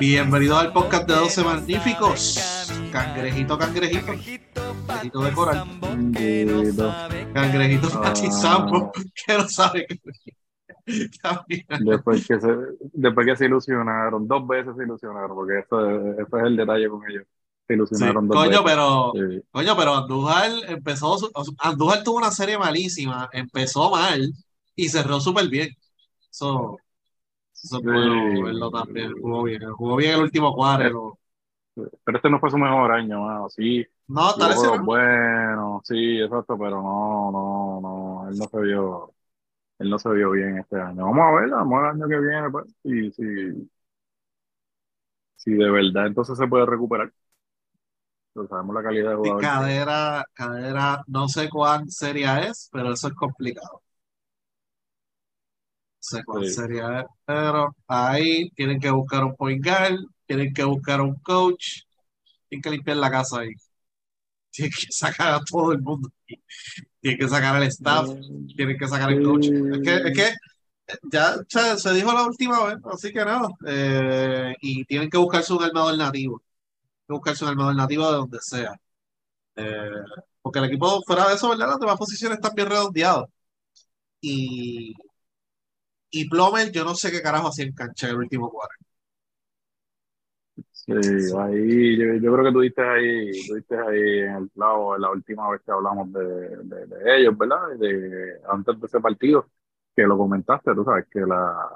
Bienvenidos al podcast de 12 magníficos. Cangrejito, cangrejito. Cangrejito de coral. Cangrejito Ah. patizambo, que no sabe que Después que, se, después que se ilusionaron, dos veces se ilusionaron, porque eso, es- ese es el detalle con ellos. Se Sí, ilusionaron dos coño, veces. pero Sí. coño, pero Andújar empezó, su- Andújar tuvo una serie malísima, empezó mal y cerró súper bien. Eso, eso es Sí. bueno verlo también. Jugó bien, jugó bien el último cuadro. Pero este no fue su mejor año, mano. Sí, No, jugó lesionado. bueno, sí, exacto, pero no, no, no, él no se vio, él no se vio bien este año. Vamos a ver, vamos al año que viene, pues, y si, si de verdad entonces se puede recuperar. Pero sabemos la calidad de Y jugador. que- cadera, cadera, no sé cuán seria es, pero eso es complicado. Es, pero ahí tienen que buscar un point guard, tienen que buscar un coach, tienen que limpiar la casa ahí. Tienen que sacar a todo el mundo. Tienen que sacar al staff, tienen que sacar el coach. Es que, es que ya se, se dijo la última vez, así que nada. Eh, y tienen que buscarse un armador nativo. Tienen que buscarse un armador nativo de donde sea. Eh, porque el equipo, fuera de eso, ¿verdad? Las demás posiciones están bien redondeados. Y, y Plomer, yo no sé qué carajo hacía en cancha el último cuadro. Sí, ahí yo, yo creo que tú diste ahí, tú diste ahí en el clavo la última vez que hablamos de, de, de ellos, ¿verdad? De, antes de ese partido, que lo comentaste, tú sabes, que la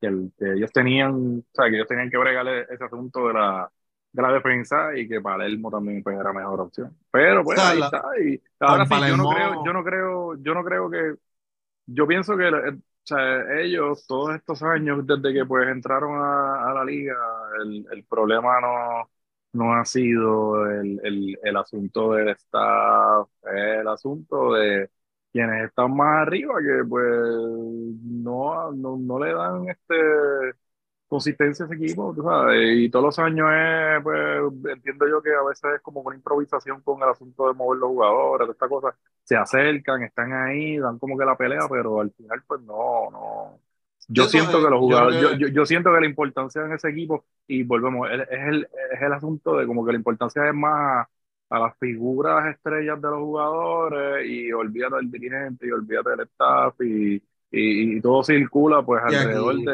que, el- que ellos tenían, o sea, que ellos tenían que bregar ese asunto de la, de la defensa y que Palermo también pues, era mejor opción. Pero pues ahí está. Y ahora sí, yo no creo, yo no creo, yo no creo que, yo pienso que sea, ellos todos estos años desde que pues entraron a, la liga, el, el problema no, no ha sido el, el, el asunto del staff, el asunto de quienes están más arriba que pues no, no, no le dan este consistencia ese equipo, tú sabes, y todos los años es, pues, entiendo yo que a veces es como una improvisación con el asunto de mover los jugadores, esta cosa, se acercan, están ahí, dan como que la pelea, pero al final pues no, no. Yo siento es- que los jugadores, yo, yo, yo siento que la importancia en ese equipo, y volvemos, es, es el, es el asunto de como que la importancia es más a las figuras estrellas de los jugadores y olvídate del dirigente y olvídate del staff y, y, y todo circula pues Y aquí- alrededor de,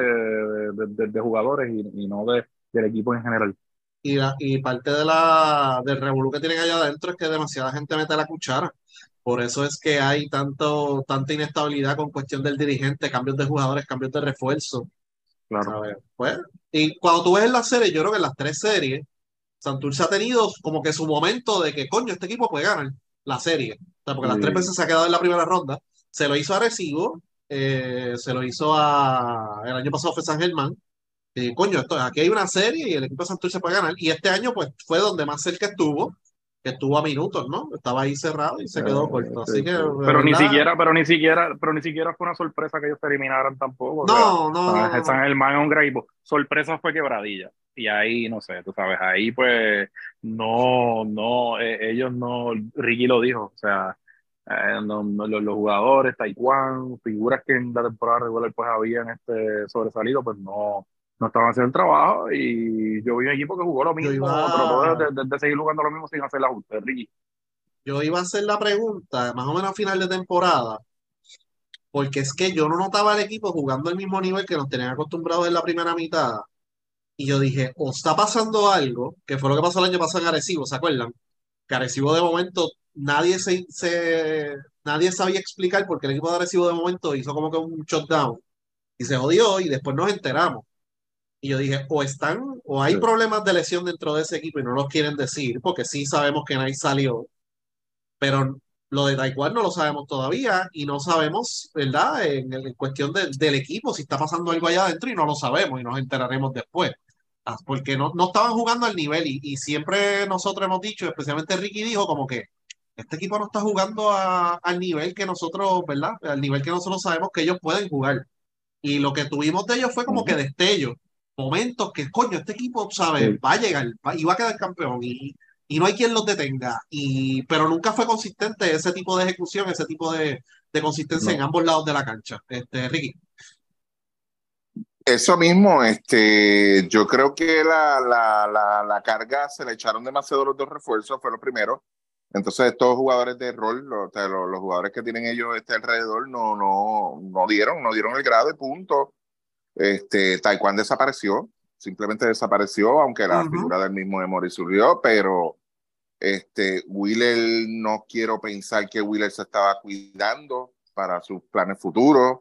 de, de- de jugadores y, y no de, del equipo en general. Y, la- y parte de la, del revolú que tienen allá adentro es que demasiada gente mete la cuchara. Por eso es que hay tanto, tanta inestabilidad con cuestión del dirigente, cambios de jugadores, cambios de refuerzo. Claro. Pues, y cuando tú ves en la serie, yo creo que en las tres series, Santurce ha tenido como que su momento de que, coño, este equipo puede ganar la serie. O sea, porque las Sí. tres veces se ha quedado en la primera ronda. Se lo hizo a Arecibo, eh, se lo hizo a. El año pasado fue San Germán. Y, coño, esto, aquí hay una serie y el equipo de Santurce puede ganar. Y este año, pues, fue donde más cerca estuvo, que estuvo a minutos, ¿no? Estaba ahí cerrado y se quedó Eh, corto. sí, Así que, pero ni verdad, siquiera, pero ni siquiera, pero ni siquiera fue una sorpresa que ellos se eliminaran tampoco. o sea, No, no, no, no. San Germán es un gran equipo. Sorpresa fue quebradilla. Y ahí, no sé, tú sabes, ahí pues no, no, eh, ellos no, Ricky lo dijo, o sea, eh, los, los jugadores, Taekwondo, figuras que en la temporada regular pues habían este sobresalido, pues no, no estaban haciendo el trabajo y yo vi un equipo que jugó lo mismo, iba- trató de, de- de seguir jugando lo mismo sin hacer el ajuste, Ricky. Yo iba a hacer la pregunta, más o menos a final de temporada, porque es que yo no notaba al equipo jugando al mismo nivel que nos tenían acostumbrados en la primera mitad. Y yo dije, o está pasando algo, que fue lo que pasó el año pasado en Arecibo, ¿se acuerdan? Que Arecibo de momento nadie se, se- nadie sabía explicar porque el equipo de Arecibo de momento hizo como que un shutdown y se jodió y después nos enteramos. Y yo dije, o están, o hay Sí. problemas de lesión dentro de ese equipo y no los quieren decir, porque sí sabemos que nadie salió, pero lo de Taekwondo no lo sabemos todavía y no sabemos, ¿verdad? En, en cuestión de- del equipo, si está pasando algo allá adentro y no lo sabemos y nos enteraremos después. Ah, Porque no, no estaban jugando al nivel y, y siempre nosotros hemos dicho, especialmente Ricky dijo como que este equipo no está jugando a- al nivel que nosotros, ¿verdad? Al nivel que nosotros sabemos que ellos pueden jugar. Y lo que tuvimos de ellos fue como que destellos, momentos que, coño, este equipo, ¿sabes? Sí. Va a llegar va- y va a quedar campeón y, y no hay quien los detenga. Y, pero nunca fue consistente ese tipo de ejecución, ese tipo de, de consistencia No. en ambos lados de la cancha. Este, Ricky. Eso mismo, este, yo creo que la, la, la, la, carga se le echaron demasiado los dos refuerzos, fue lo primero. Entonces, estos jugadores de rol, los, los, jugadores que tienen ellos este alrededor, no, no, no dieron, no dieron el grado y punto. Este, Taekwondo desapareció, simplemente desapareció, aunque la figura del mismo Emory surgió, pero este, Wheeler, no quiero pensar que Wheeler se estaba cuidando para sus planes futuros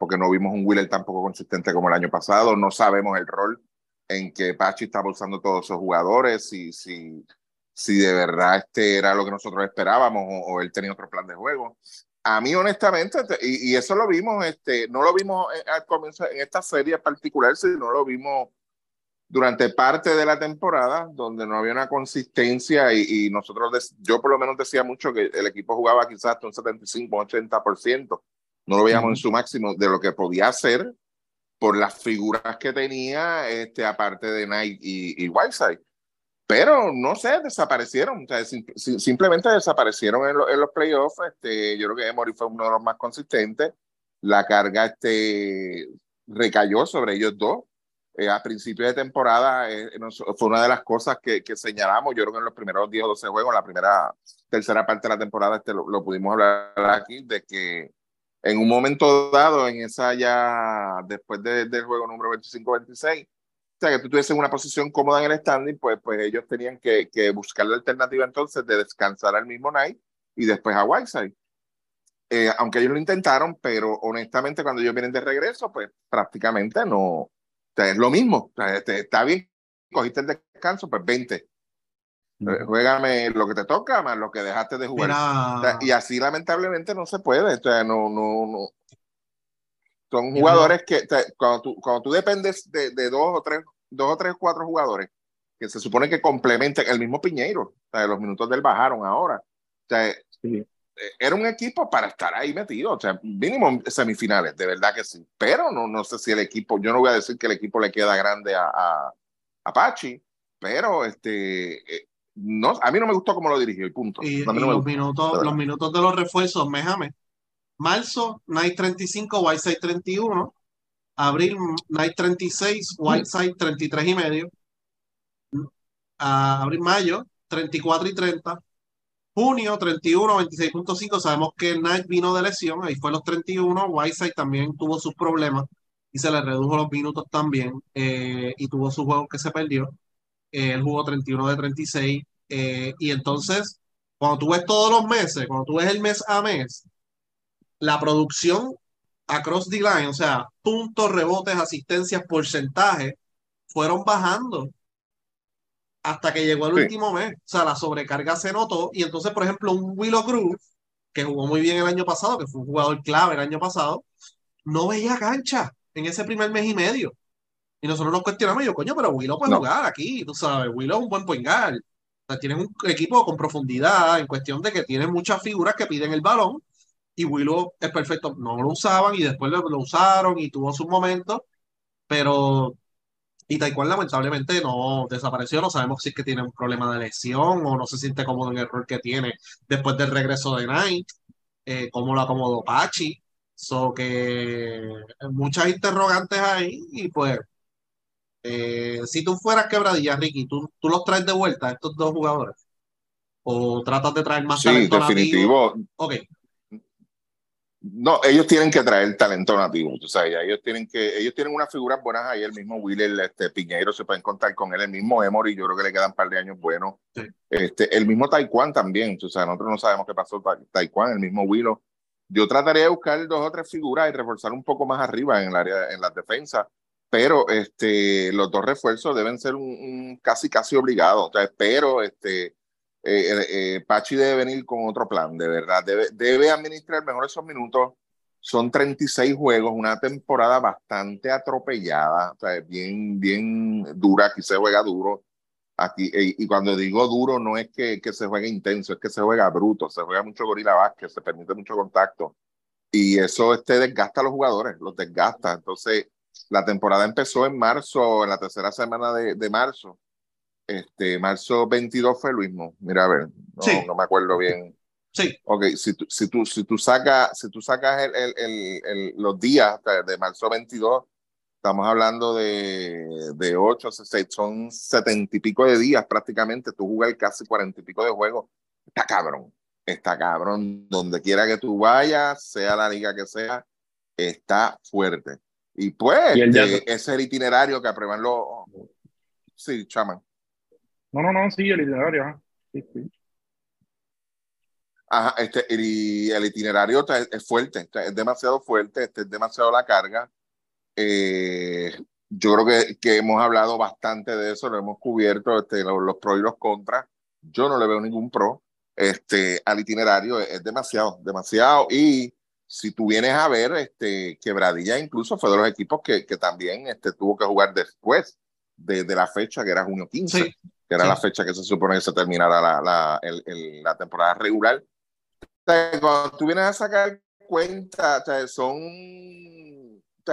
porque no vimos un Wheeler tampoco consistente como el año pasado, no sabemos el rol en que Pachi estaba usando todos esos jugadores, si, si, si de verdad este era lo que nosotros esperábamos o, él tenía otro plan de juego. A mí, honestamente, y, y, eso lo vimos, este, no lo vimos al comienzo en esta serie particular, sino lo vimos durante parte de la temporada, donde no había una consistencia y, y nosotros, yo por lo menos decía mucho que el equipo jugaba quizás hasta un 75, 80%, no lo veíamos en su máximo de lo que podía hacer por las figuras que tenía, este, aparte de Knight y, y Whiteside. Pero no sé, desaparecieron, simplemente desaparecieron en, los playoffs. Este, yo creo que Emory fue uno de los más consistentes. La carga este, recayó sobre ellos dos. Eh, a principio de temporada eh, fue una de las cosas que, que, señalamos. Yo creo que en los primeros 10 o 12 juegos, la primera, tercera parte de la temporada, este, lo, lo pudimos hablar aquí, de que en un momento dado, en esa ya, después del juego número 25-26, o sea, que tú tuvieses una posición cómoda en el standing, pues, pues ellos tenían que, que buscar la alternativa entonces de descansar al mismo night y después a Whiteside. Eh, aunque ellos lo intentaron, pero honestamente cuando ellos vienen de regreso, pues prácticamente no, o sea, es lo mismo. O sea, este, está bien, cogiste el descanso, pues 20. Eh, juégame lo que te toca más lo que dejaste de jugar. y así lamentablemente no se puede. O sea, no, no, no. Son jugadores que cuando, tú, cuando tú dependes de, de, dos o tres, dos o tres, cuatro jugadores que se supone que complementen el mismo Piñeiro. O sea, los minutos del bajaron ahora. O sea, eh, era un equipo para estar ahí metido. O sea, mínimo semifinales, de verdad que sí. Pero no, no sé si el equipo, yo no voy a decir que el equipo le queda grande a, a, a Pachi, pero este, eh, no, a mí no me gustó cómo lo dirigió y punto. Y, los, minutos, los minutos de los refuerzos, méjame. Marzo, Night 35, Whiteside 31. Abril, Night 36, Whiteside 33 y medio. abril, mayo, 34 y 30. Junio, 31, 26.5. Sabemos que Knight vino de lesión, ahí fue los 31. Whiteside también tuvo sus problemas y se le redujo los minutos también eh, y tuvo su juego que se perdió. Eh, él jugó 31 de 36. Eh, y entonces, cuando tú ves todos los meses, cuando tú ves el mes a mes, la producción across the line, o sea, puntos, rebotes, asistencias, porcentaje, fueron bajando hasta que llegó el último mes. O sea, la sobrecarga se notó. Y entonces, por ejemplo, un Willow Cruz, que jugó muy bien el año pasado, que fue un jugador clave el año pasado, no veía cancha en ese primer mes y medio. Y nosotros nos cuestionamos, yo, coño, pero Willow puede jugar aquí, tú sabes, Willow es un buen point guard. O sea, tienen un equipo con profundidad en cuestión de que tienen muchas figuras que piden el balón y Willow es perfecto. No lo usaban y después lo, usaron y tuvo sus momentos, pero y Taekwondo lamentablemente no desapareció. No sabemos si es que tiene un problema de lesión o no se siente cómodo en el rol que tiene después del regreso de Knight, eh, cómo lo acomodó Pachi. So que muchas interrogantes ahí y pues eh, si tú fueras quebradilla, Ricky, ¿tú, ¿tú los traes de vuelta a estos dos jugadores? ¿O tratas de traer más sí, definitivo. Ok. No, ellos tienen que traer talento nativo, tú sabes, ellos tienen que, ellos tienen unas figuras buenas ahí, el mismo Willer, este Piñeiro, se pueden contar con él, el mismo Emory, yo creo que le quedan un par de años buenos. Este, el mismo Taekwondo también, tú sabes, nosotros no sabemos qué pasó Taekwondo, el mismo Willow. Yo trataría de buscar dos o tres figuras y reforzar un poco más arriba en el área, en las defensas pero este, los dos refuerzos deben ser un, casi casi obligados. O sea, pero este, eh, eh, eh, Pachi debe venir con otro plan, de verdad. Debe, administrar mejor esos minutos. Son 36 juegos, una temporada bastante atropellada, o sea, bien, bien dura. Aquí se juega duro. Aquí, y, cuando digo duro, no es que, se juegue intenso, es que se juega bruto, se juega mucho gorila básquet, se permite mucho contacto. Y eso este, desgasta a los jugadores, los desgasta. Entonces, la temporada empezó en marzo, en la tercera semana de, de marzo. Este, marzo 22 fue el mismo. Mira, a ver, no, no me acuerdo bien. Sí. Ok, si tú, si tú, si tú sacas, si tú sacas el, el, el, los días de marzo 22, Estamos hablando de, de 8, 6, son setenta y pico de días prácticamente. Tú jugas casi cuarenta y pico de juegos. Está cabrón, está cabrón. Donde quiera que tú vayas, sea la liga que sea, está fuerte. Y pues, ese es el itinerario que aprueban los. Sí, chaman. No, no, no, sí, el itinerario. Sí, sí. Ajá, este, y el itinerario es fuerte, es demasiado fuerte, este, es demasiado la carga. Eh, yo creo que, que, hemos hablado bastante de eso, lo hemos cubierto, este, los, los pros y los contras. Yo no le veo ningún pro este, al itinerario, es, demasiado, demasiado. Y si tú vienes a ver, este, Quebradilla incluso fue de los equipos que, que también este, tuvo que jugar después de, de la fecha, que era junio 15, que era la fecha que se supone que se terminara la, la, el, la temporada regular. cuando tú vienes a sacar cuenta, son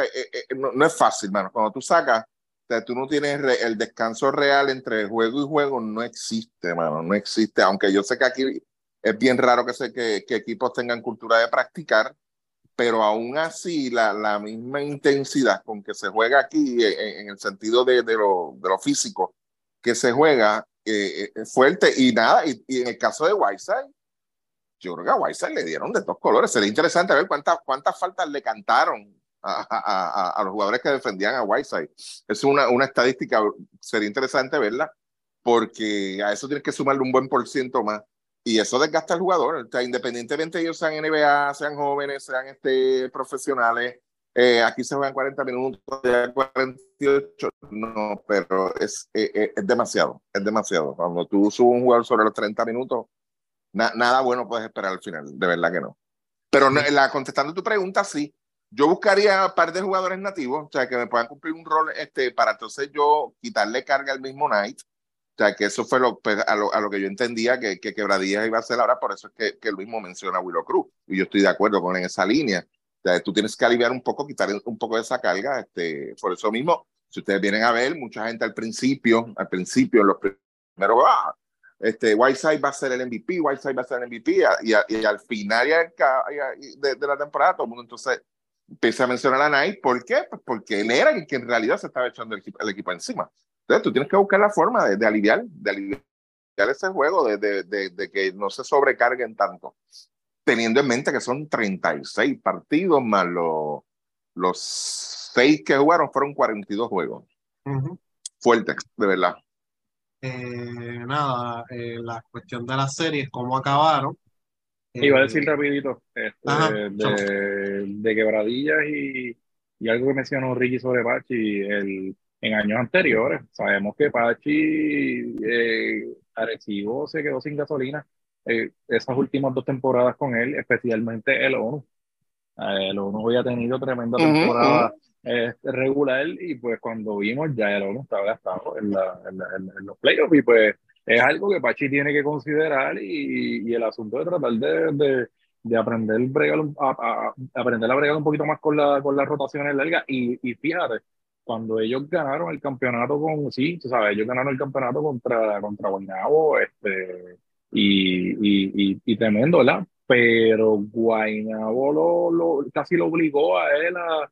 eh, eh, no, es fácil, mano. Cuando tú sacas, tú no tienes el descanso real entre juego y juego, no existe, mano, no existe. Aunque yo sé que aquí es bien raro que, sé que, equipos tengan cultura de practicar, pero aún así la, la misma intensidad con que se juega aquí, eh, en, el sentido de, de, lo, de, lo, físico, que se juega es fuerte y nada, y, en el caso de Whiteside, yo creo que a Whiteside le dieron de dos colores. Sería interesante ver cuántas, cuántas faltas le cantaron a, a, los jugadores que defendían a Whiteside. Es una, una estadística, sería interesante verla, porque a eso tienes que sumarle un buen por ciento más. Y eso desgasta al jugador. O independientemente ellos sean NBA, sean jóvenes, sean este, profesionales, eh, aquí se juegan 40 minutos, 48, no, pero es, eh, eh, es demasiado, es demasiado. Cuando tú subes un jugador sobre los 30 minutos, nada bueno puedes esperar al final, de verdad que no. Pero la, contestando tu pregunta, sí, yo buscaría un par de jugadores nativos, o sea, que me puedan cumplir un rol este, para entonces yo quitarle carga al mismo Knight. O sea, que eso fue lo, pues, a, lo, a lo que yo entendía que, que Quebradillas iba a hacer ahora, por eso es que, que él mismo menciona Willow Cruz. Y yo estoy de acuerdo con esa línea. Sea, tú tienes que aliviar un poco, quitar un poco de esa carga. Este, por eso mismo, si ustedes vienen a ver, mucha gente al principio, al principio, los primeros, ah, este, Whiteside va a ser el MVP, Whiteside va a ser el MVP, y, y, al final de, de, la temporada, todo el mundo entonces empecé a mencionar a Knight. ¿Por qué? Pues porque él era el que en realidad se estaba echando el, el equipo encima. Entonces tú tienes que buscar la forma de, de aliviar, de aliviar ese juego, de, de, de, que no se sobrecarguen tanto. Teniendo en mente que son 36 partidos más los, los 6 que jugaron fueron 42 juegos. Fuerte, de verdad. Eh, nada, eh, la cuestión de las series, cómo acabaron. Iba a decir rapidito este, de, de, quebradillas y, y, algo que mencionó Ricky sobre Pachi el, en años anteriores. Sabemos que Pachi eh, Arecibo se quedó sin gasolina eh, esas últimas dos temporadas con él, especialmente el ONU. Eh, el ONU había tenido tremenda temporada este, regular y pues cuando vimos ya el ONU estaba gastado en, la, en, en los playoffs y pues es algo que Pachi tiene que considerar y, y el asunto de tratar de, de, de aprender, a, a, aprender a bregar un poquito más con, la, con las rotaciones largas. Y, y fíjate, cuando ellos ganaron el campeonato con, sí, tú sabes, ellos ganaron el campeonato contra, contra Guaynabo, este, y, y, y, tremendo, ¿verdad? Pero Guaynabo lo, lo, casi lo obligó a él a,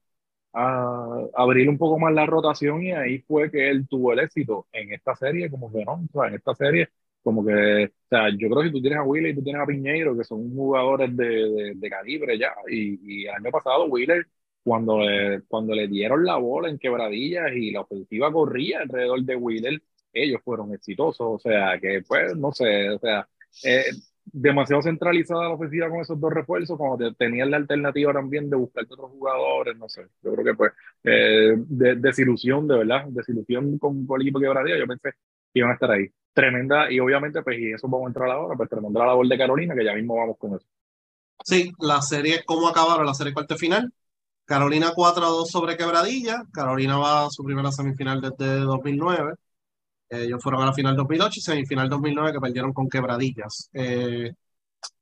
a abrir un poco más la rotación y ahí fue que él tuvo el éxito en esta serie, como que no, o sea, en esta serie, como que, o sea, yo creo que si tú tienes a Wheeler y tú tienes a Piñeiro, que son jugadores de, de, calibre ya, y, y, el año pasado Wheeler, cuando le, cuando le dieron la bola en quebradillas y la ofensiva corría alrededor de Wheeler, ellos fueron exitosos, o sea, que pues, no sé, o sea, eh, demasiado centralizada la ofensiva con esos dos refuerzos, como tenían la alternativa también de buscar otros jugadores, no sé, yo creo que pues eh, desilusión, de verdad, desilusión con, el equipo quebradía, yo pensé que iban a estar ahí. Tremenda, y obviamente pues y eso vamos a entrar ahora, pues tremenda la labor de Carolina, que ya mismo vamos con eso. Sí, la serie, ¿cómo acabaron la serie cuarto final? Carolina 4 a 2 sobre Quebradilla, Carolina va a su primera semifinal desde 2009, ellos fueron a la final 2008 y semifinal 2009 que perdieron con Quebradillas. Eh,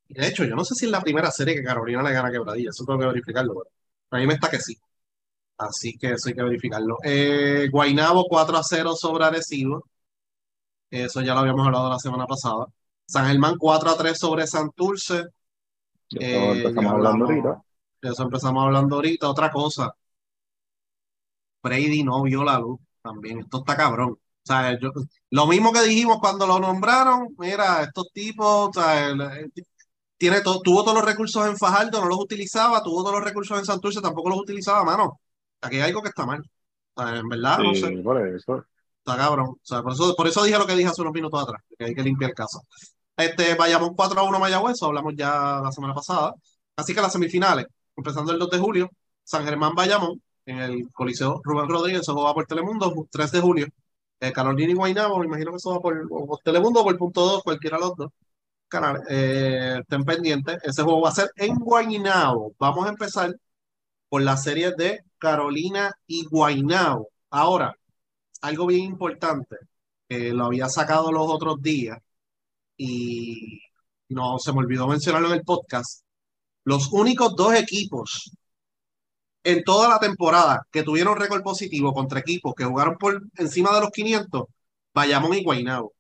de hecho, yo no sé si es la primera serie que Carolina le gana a Quebradillas, eso tengo que verificarlo, pero a mí me está que sí. Así que eso hay que verificarlo. Eh, Guainabo 4 a 0 sobre Arecibo. Eso ya lo habíamos hablado la semana pasada. San Germán 4 a 3 sobre Santurce. Eh, empezamos hablando ahorita. Eso empezamos hablando ahorita. Otra cosa. Brady no vio la luz también. Esto está cabrón. O sea, yo- lo mismo que dijimos cuando lo nombraron, mira, estos tipos, o sea, el- el- tiene to- tuvo todos los recursos en Fajardo, no los utilizaba, tuvo todos los recursos en Santurce, tampoco los utilizaba, mano. Aquí hay algo que está mal. O sea, en verdad, no sé. Sí, por eso. Está cabrón. O sea, por eso, por eso dije lo que dije hace unos minutos atrás, que hay que limpiar casa. Este, vayamos 4 a 1 Mayagüez, eso hablamos ya la semana pasada. Así que las semifinales, empezando el 2 de julio, San Germán Bayamón, en el Coliseo Rubén Rodríguez, eso va por Telemundo, 3 de julio. Eh, Carolina y Guaynabo, me imagino que eso va por, Telemundo o por punto 2, cualquiera de los dos canales. Eh, estén pendientes, ese juego va a ser en Guaynabo. Vamos a empezar por la serie de Carolina y Guaynabo. Ahora, algo bien importante, lo había sacado los otros días y no se me olvidó mencionarlo en el podcast. Los únicos dos equipos en toda la temporada que tuvieron récord positivo contra equipos que jugaron por encima de los 500, Bayamón y Guaynabo.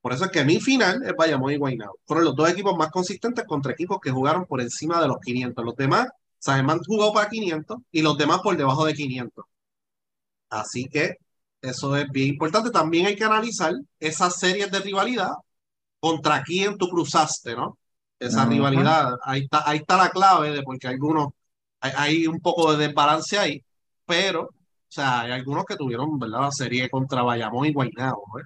Por eso es que mi final es Bayamón y Guaynabo. Fueron los dos equipos más consistentes contra equipos que jugaron por encima de los 500. Los demás, San Germán jugó para 500 y los demás por debajo de 500. Así que eso es bien importante. También hay que analizar esas series de rivalidad contra quién tú cruzaste, ¿no? Esa rivalidad. Ahí está, ahí está la clave de porque algunos, hay, hay un poco de desbalance ahí, pero, o sea, hay algunos que tuvieron, ¿verdad? La serie contra Bayamón y Guaynabo, ¿eh?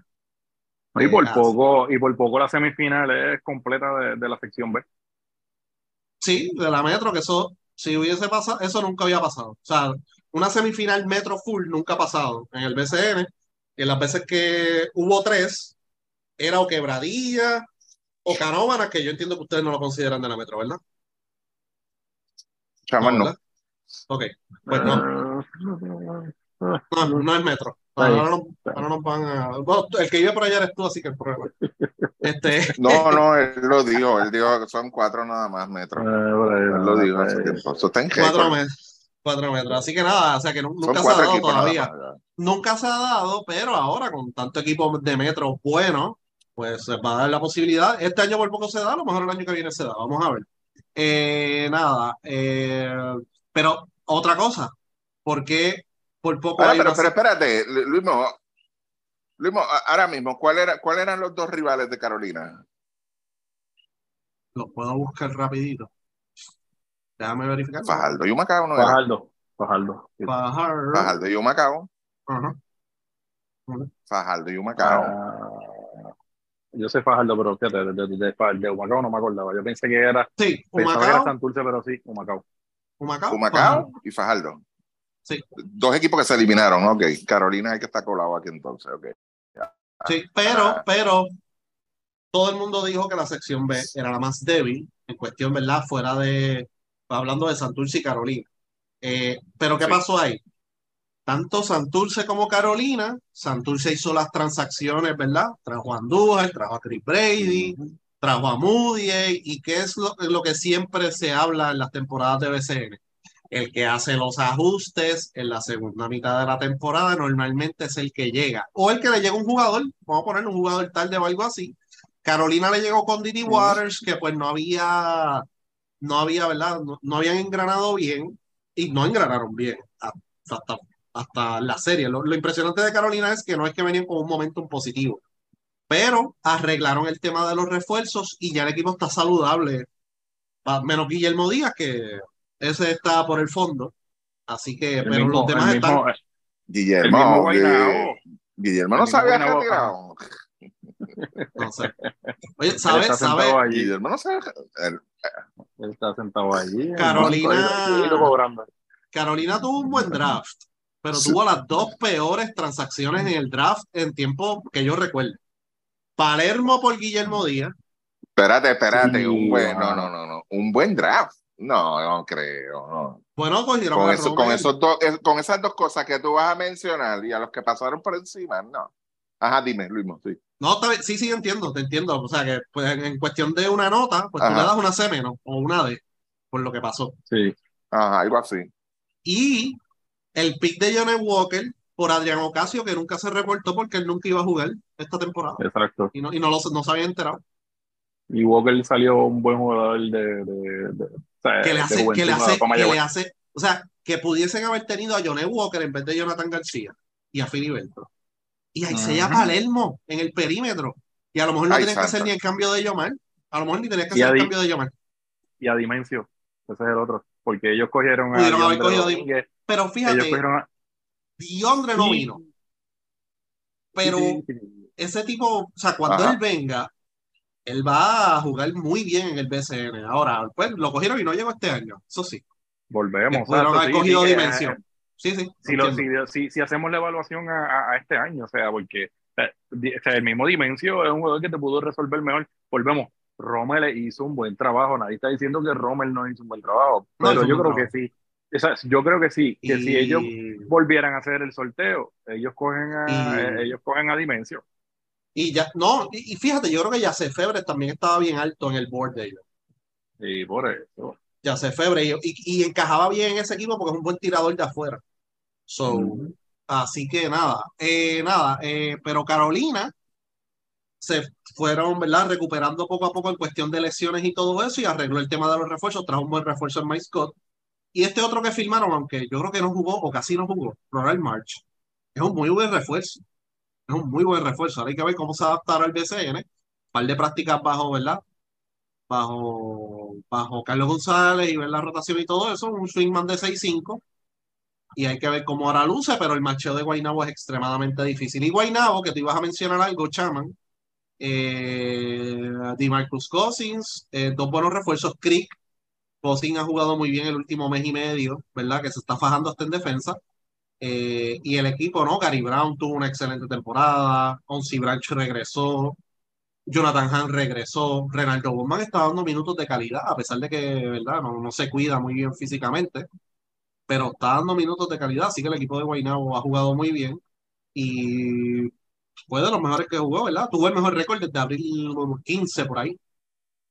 Y por Eh, poco, y por poco la semifinal es completa de, de la sección B. Sí, de la Metro, que eso, si hubiese pasado, eso nunca había pasado. O sea, una semifinal Metro full nunca ha pasado en el BCN. Y en las veces que hubo tres, era o Quebradilla o Canóvanas, que yo entiendo que ustedes no lo consideran de la Metro, ¿verdad? Ok, pues no, no, no es Metro. Ahora, no- ahora nos van a. Bueno, el que vive por allá eres tú, así que el problema. Este, No, no, él lo dijo, él dijo que son cuatro nada más metros. Él lo dijo hace tiempo. Eso está en cuatro récord. metros. Cuatro metros. Así que nada, o sea que nunca se ha dado todavía. más. nunca se ha dado, pero ahora con tanto equipo de metro bueno, pues va a dar la posibilidad. Este año por poco se da, a lo mejor el año que viene se da. Vamos a ver. Eh, nada, eh, pero otra cosa, ¿por qué por poco Ahora, pero, una- pero espérate, Lu- Luis Mo, Luis Mo, a- ahora mismo, ¿cuál era, ¿cuáles eran los dos rivales de Carolina? Lo puedo buscar rapidito. Déjame verificar. Fajardo y Humacao, ¿no era? Fajardo, Fajardo. Fajardo. Fajardo y Humacao. Ajá. Fajardo y Humacao. Ah, yo sé Fajardo, pero fíjate, de, de, de, de, de Humacao no me acordaba. Yo pensé que era, Sí, pensaba que era Humacao, Santurce, pero sí, Humacao. Humacao, Humacao y Fajardo. Sí. Dos equipos que se eliminaron, ok. Carolina hay que estar colado aquí entonces, ok. Sí, pero, pero todo el mundo dijo que la sección B era la más débil, en cuestión, ¿verdad? Fuera de, hablando de Santurce y Carolina. Eh, pero ¿qué Sí. pasó ahí? Tanto Santurce como Carolina, Santurce hizo las transacciones, ¿verdad? Trajo a Andújar, trajo a Chris Brady, trajo a Moody, y qué es lo, lo que siempre se habla en las temporadas de BCN. El que hace los ajustes en la segunda mitad de la temporada normalmente es el que llega. O el que le llega un jugador, vamos a ponerle un jugador tarde o algo así. Carolina le llegó con Didi. Waters, que pues no había, no había, ¿verdad? No, no habían engranado bien y no engranaron bien hasta, hasta la serie. Lo, lo impresionante de Carolina es que no es que venían con un momentum positivo, pero arreglaron el tema de los refuerzos y ya el equipo está saludable. Menos Guillermo Díaz, que ese está por el fondo. Así que, El pero mismo, los demás están. el mismo Guillermo, eh, Guillermo no retirado. No sé. Oye, Él ¿sabes? está sentado ¿Sabe? allí. Guillermo no sabe. él- Él está sentado allí. Carolina-. Carolina tuvo un buen draft, pero Sí. tuvo las dos peores transacciones en el draft en tiempo que yo recuerdo. Palermo por Guillermo Díaz. Espérate, espérate. Sí, un buen, no, no, no, no. Un buen draft. No, no creo. No. Bueno, cogieron Con, eso, con, esos dos, es- con esas dos cosas que tú vas a mencionar y a los que pasaron por encima, no. Ajá, dime, Luis. Sí. No, sí, sí, entiendo, te entiendo. O sea, que pues, en, en cuestión de una nota, pues tú Ajá. le das una C menos o una D por lo que pasó. Sí. Ajá, algo así. Y el pick de Johnny Walker por Adrián Ocasio, que nunca se reportó porque él nunca iba a jugar esta temporada Exacto. y no, y no, lo, no se había enterado. Y Walker salió un buen jugador de, de, de, Que le hace, que le hace, para que Mayagüez. le hace, o sea, que pudiesen haber tenido a Johnny Walker en vez de Jonathan García y a Filiberto. Y ahí se llama Palermo en el perímetro. Y a lo mejor no tenías que hacer ni el cambio de Yomar. A lo mejor ni tenías que hacer el cambio de Yomar. Y a Dimensio. Ese es el otro. Porque ellos cogieron a. Pero fíjate, Diondre no vino. Pero ese tipo, o sea, cuando él venga, él va a jugar muy bien en el BCN. Ahora, pues lo cogieron y no llegó este año, eso sí. Volvemos. Pero ha cogido dimensión. Sí, sí. Si, lo, si, si, hacemos la evaluación a, a, este año, o sea, porque o sea, el mismo Dimensio es un jugador que te pudo resolver mejor. Volvemos. Rommel hizo un buen trabajo. Nadie está diciendo que Rommel no hizo un buen trabajo, pero yo creo que sí. Yo creo que sí, que si ellos volvieran a hacer el sorteo, ellos cogen a, ellos cogen a Dimensio. Y ya, no, y, fíjate, yo creo que Yace Febre también estaba bien alto en el board de ellos. Sí, por eso. Yace Febre, y, y, encajaba bien en ese equipo porque es un buen tirador de afuera. So, Así que nada, eh, nada, eh, pero Carolina se fueron, ¿verdad? Recuperando poco a poco en cuestión de lesiones y todo eso y arregló el tema de los refuerzos, trajo un buen refuerzo en Mike Scott. Y este otro que firmaron, aunque yo creo que no jugó o casi no jugó, Ronald March, es un muy buen refuerzo. Es un muy buen refuerzo. Ahora hay que ver cómo se adaptará al BCN. Un par de prácticas bajo, ¿verdad? Bajo, bajo Carlos González y ver la rotación y todo eso. Un swingman de 6-5. Y hay que ver cómo ahora luce, pero el macheo de Guainabo es extremadamente difícil. Y Guainabo, que te ibas a mencionar algo, Chaman, eh, Marcus Cousins, eh, dos buenos refuerzos. Crick, Cousins ha jugado muy bien el último mes y medio, ¿verdad? Que se está fajando hasta en defensa. Eh, y el equipo, ¿no? Gary Brown tuvo una excelente temporada, Onsi Branch regresó, Jonathan Hahn regresó, Renaldo Guzmán está dando minutos de calidad, a pesar de que, ¿verdad? No, no se cuida muy bien físicamente, pero está dando minutos de calidad, así que el equipo de Guaynabo ha jugado muy bien y fue de los mejores que jugó, ¿verdad? Tuvo el mejor récord desde abril 15 por ahí.